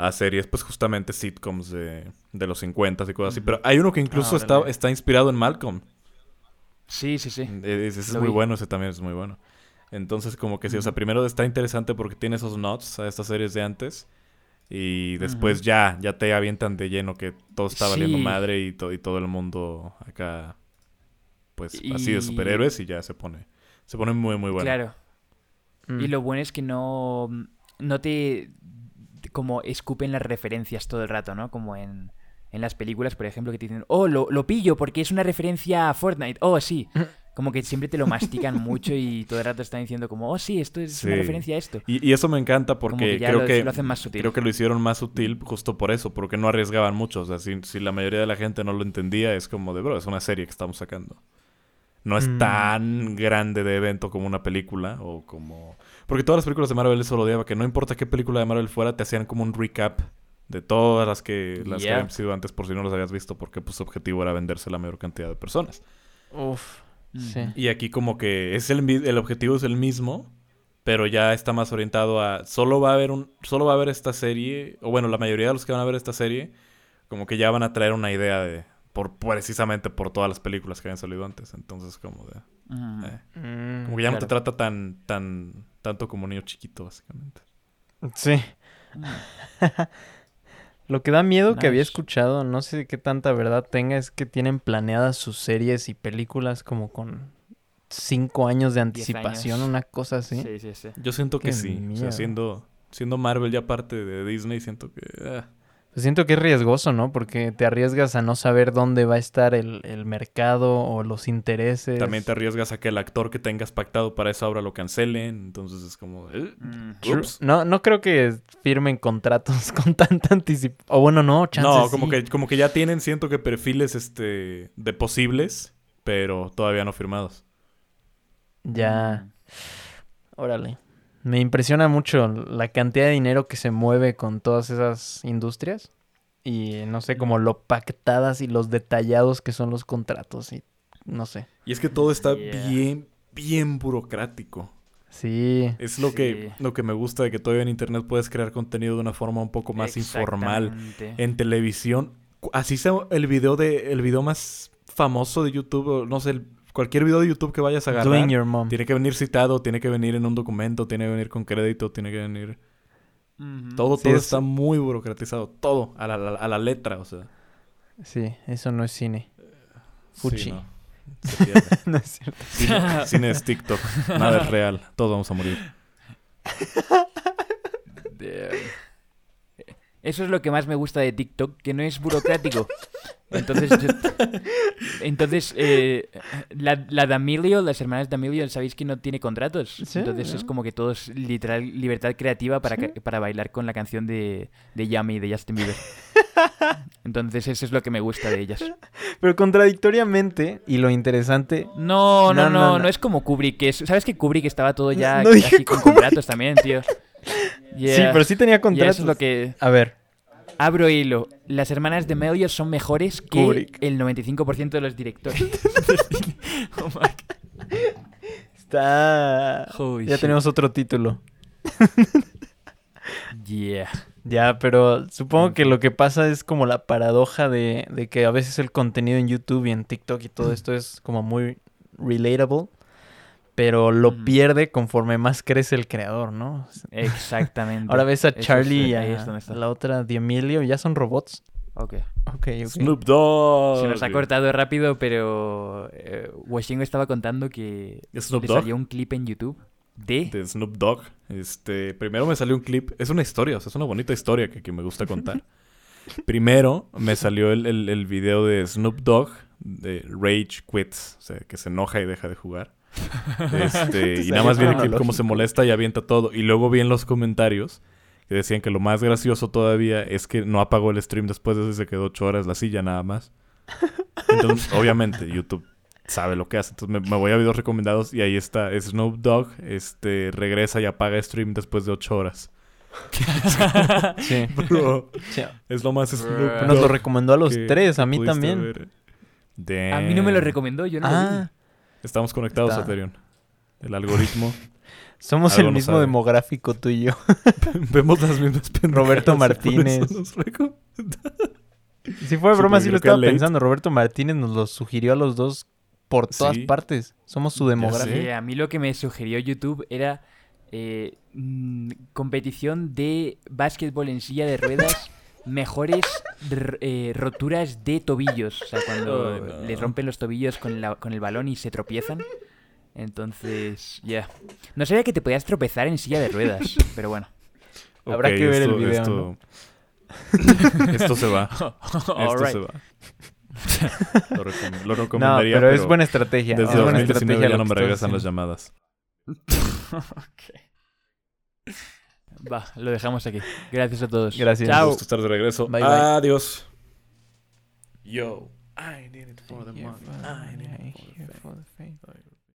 a, series pues justamente sitcoms de, de los 50 y cosas así pero hay uno que incluso Ah, está, está inspirado en Malcolm Sí, sí, sí. E- ese es Lo muy vi. bueno ese también es muy bueno entonces como que sí o sea primero está interesante porque tiene esos nods a estas series de antes y después ya ya te avientan de lleno que todo está valiendo Sí. madre y, to- y todo el mundo acá pues así de superhéroes y ya se pone se pone muy muy bueno Claro. Mm. Y lo bueno es que no, no te como escupen las referencias todo el rato, ¿no? Como en, en las películas, por ejemplo, que te dicen, oh, lo, lo pillo porque es una referencia a Fortnite. Oh, sí. Como que siempre te lo mastican mucho y todo el rato están diciendo como, oh, sí, esto es una referencia a esto. Y, y eso me encanta porque que ya creo lo, que lo hacen más sutil. creo que lo hicieron más sutil justo por eso, porque no arriesgaban mucho. O sea, si, si la mayoría de la gente no lo entendía, es como de, bro, es una serie que estamos sacando. No es Mm. tan grande de evento como una película o como... Porque todas las películas de Marvel eso lo odiaba, que no importa qué película de Marvel fuera, te hacían como un recap de todas las que, las que habían sido antes por si no las habías visto, porque pues su objetivo era venderse a la mayor cantidad de personas. Uf. Sí. Y aquí como que es el, el objetivo es el mismo, pero ya está más orientado a solo va a haber un solo va a haber esta serie o bueno, la mayoría de los que van a ver esta serie como que ya van a traer una idea de por precisamente por todas las películas que habían salido antes, entonces como de eh, Mm, como que ya no te trata tan tan tanto como niño chiquito básicamente. Sí. Lo que da miedo que había escuchado, no sé qué tanta verdad tenga, es que tienen planeadas sus series y películas como con cinco años de anticipación, años. una cosa así. Sí, sí, sí. Yo siento que sí, o sea, siendo siendo Marvel ya parte de Disney, siento que ah, Pues siento que es riesgoso, ¿no? Porque te arriesgas a no saber dónde va a estar el, el mercado o los intereses. también te arriesgas a que el actor que tengas pactado para esa obra lo cancelen, entonces es como eh, Mm. No, no creo que firmen contratos con tanta anticipación. O bueno, no, chances No, como sí. que, como que ya tienen, siento que perfiles este de posibles, pero todavía no firmados. Ya, Mm. órale. Me impresiona mucho la cantidad de dinero que se mueve con todas esas industrias. Y no sé, como lo pactadas y los detallados que son los contratos. Y no sé. Y es que todo está Yeah. bien, bien burocrático. Sí. Es lo que, lo que me gusta de que todavía en internet puedes crear contenido de una forma un poco más informal. En televisión, así sea el video de, el video más famoso de YouTube, no sé, el- cualquier video de YouTube que vayas a agarrar. Doing your mom. Tiene que venir citado, tiene que venir en un documento, tiene que venir con crédito, tiene que venir... Todo, Sí, todo es- está muy burocratizado. Todo, a la, a la- a la letra, o sea. Sí, eso no es cine. Fuchi. Sí, no. Se pierde. no es cierto. Cine, cine es TikTok. Nada es real. Todos vamos a morir. De- Eso es lo que más me gusta de TikTok, que no es burocrático. Entonces, entonces eh, la, la D'Amelio, las hermanas D'Amelio, sabéis que no tiene contratos. Sí, entonces ¿no? es como que todo es literal libertad creativa para, Sí. para bailar con la canción de, de Yummy de Justin Bieber. Entonces eso es lo que me gusta de ellas. Pero contradictoriamente, y lo interesante, No, no, No, no, no, no, no. es como Kubrick. que es- ¿Sabes que Kubrick estaba todo ya No dije así con contratos también, tío? Sí, Yeah. pero sí tenía contratos. eso es lo que... A ver, Abro hilo. Las hermanas de Melio son mejores que Kubrick. el 95% de los directores. Oh my God. está... Holy ya shit. tenemos otro título. Yeah. Ya, pero supongo que lo que pasa es como la paradoja de, de que a veces el contenido en YouTube y en TikTok y todo esto es como muy relatable, pero lo pierde conforme más crece el creador, ¿no? Exactamente. Ahora ves a Eso es- Charlie y ahí a es donde está. la otra de Emilio, ya son robots. Ok. Ok, ok. Snoop Dogg. Se nos ha cortado rápido, pero eh, Washingo estaba contando que Snoop le Dogg. salió un clip en YouTube de... De Snoop Dogg. Este, primero me salió un clip. Es una historia, o sea, es una bonita historia que, que me gusta contar. primero me salió el, el, el video de Snoop Dogg de Rage Quits, o sea, que se enoja y deja de jugar. Este, y nada más viene el clip cómo se molesta y avienta todo. Y luego vi en los comentarios que decían que lo más gracioso todavía es que no apagó el stream después de eso y se quedó ocho horas la silla nada más. Entonces, obviamente, YouTube sabe lo que hace. Entonces me, me voy a videos recomendados y ahí está Snoop Dogg, este, regresa y apaga stream después de ocho horas. Sí. Bro, Sí. es lo más Snoop. Nos lo recomendó a los tres, a mí también. A mí no me lo recomendó, yo no lo Ah, Estamos conectados, Está. Aterion. El algoritmo. somos Algo el mismo sabe. demográfico tú y yo. Vemos las mismas pendejadas. Roberto Martínez. eso nos recom- Si fue broma, sí lo estaba Late. pensando. Roberto Martínez nos lo sugirió a los dos por todas Sí. partes. Somos su demográfico. Sí, a mí lo que me sugirió YouTube era eh, mm, competición de básquetbol en silla de ruedas, mejores eh, roturas de tobillos. O sea, cuando no. les rompen los tobillos con, la- con el balón y se tropiezan. Entonces, ya. No sabía que te podías tropezar en silla de ruedas, pero bueno. Habrá que ver el video, Esto, esto se va. Esto se va. Lo, recom- lo No, recomendaría, pero, es buena estrategia. Desde es buena 2019 estrategia ya lo no me regresan las llamadas. Va, lo dejamos aquí. Gracias a todos. Gracias. Chao. Gusto estar de regreso. Bye, bye. Adiós. Yo. I need it for the money. I need it for the fame.